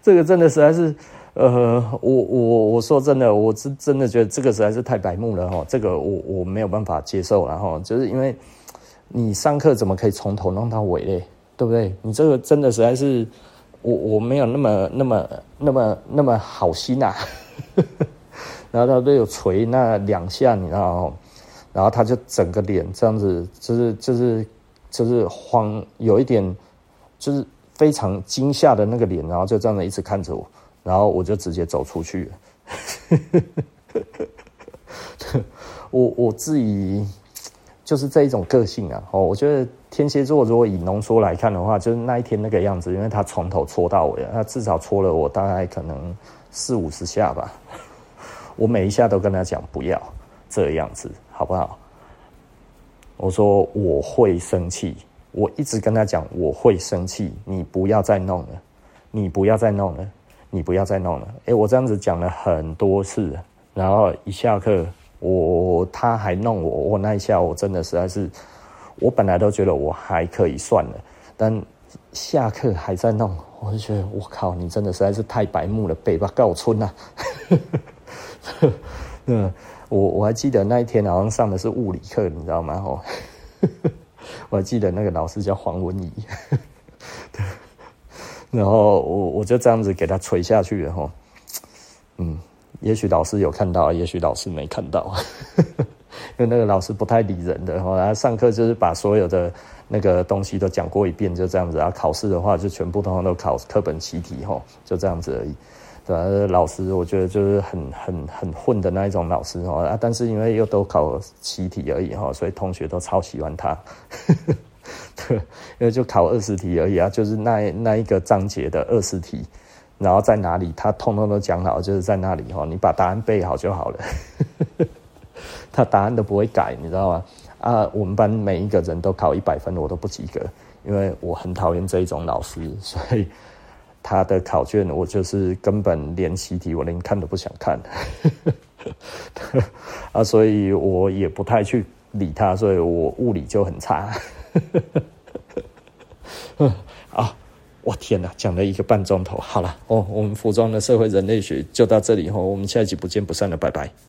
这个真的实在是。呃，我我我说真的，我是真的觉得这个实在是太白目了哈，这个我我没有办法接受，然后就是因为你上课怎么可以从头弄到尾嘞，对不对？你这个真的实在是我我没有那么那么那么那么好心呐、啊，然后他都有捶那两下，你知道吗？然后他就整个脸这样子，就是就是就是慌，有一点就是非常惊吓的那个脸，然后就这样子一直看着我。然后我就直接走出去。我我自己就是这一种个性啊。哦，我觉得天蝎座如果以浓缩来看的话，就是那一天那个样子，因为他从头戳到尾，他至少戳了我大概可能四五十下吧。我每一下都跟他讲不要这样子，好不好？我说我会生气，我一直跟他讲我会生气，你不要再弄了，你不要再弄了。你不要再弄了，哎、我这样子讲了很多次，然后一下课，我他还弄我，我那一下我真的实在是，我本来都觉得我还可以算了，但下课还在弄，我就觉得我靠，你真的实在是太白目了，北吧告春呐，嗯，我我还记得那一天好像上的是物理课，你知道吗？哦，我还记得那个老师叫黄文仪。然后我我就这样子给他锤下去了哈，嗯，也许老师有看到，也许老师没看到，因为那个老师不太理人的哈，然后上课就是把所有的那个东西都讲过一遍，就这样子，然后考试的话就全部通通都考课本习题哈，就这样子而已。对啊，老师我觉得就是很很很混的那一种老师哈啊，但是因为又都考习题而已哈，所以同学都超喜欢他。对，因为就考二十题而已啊，就是那那一个章节的二十题，然后在哪里，他通通都讲好，就是在那里哈，你把答案背好就好了。他答案都不会改，你知道吗？啊，我们班每一个人都考一百分，我都不及格，因为我很讨厌这一种老师，所以他的考卷我就是根本连习题我连看都不想看。啊，所以我也不太去理他，所以我物理就很差。呵呵呵啊！我天哪，讲了一个半钟头，好了哦，我们服装的社会人类学就到这里哦，我们下一集不见不散了，拜拜。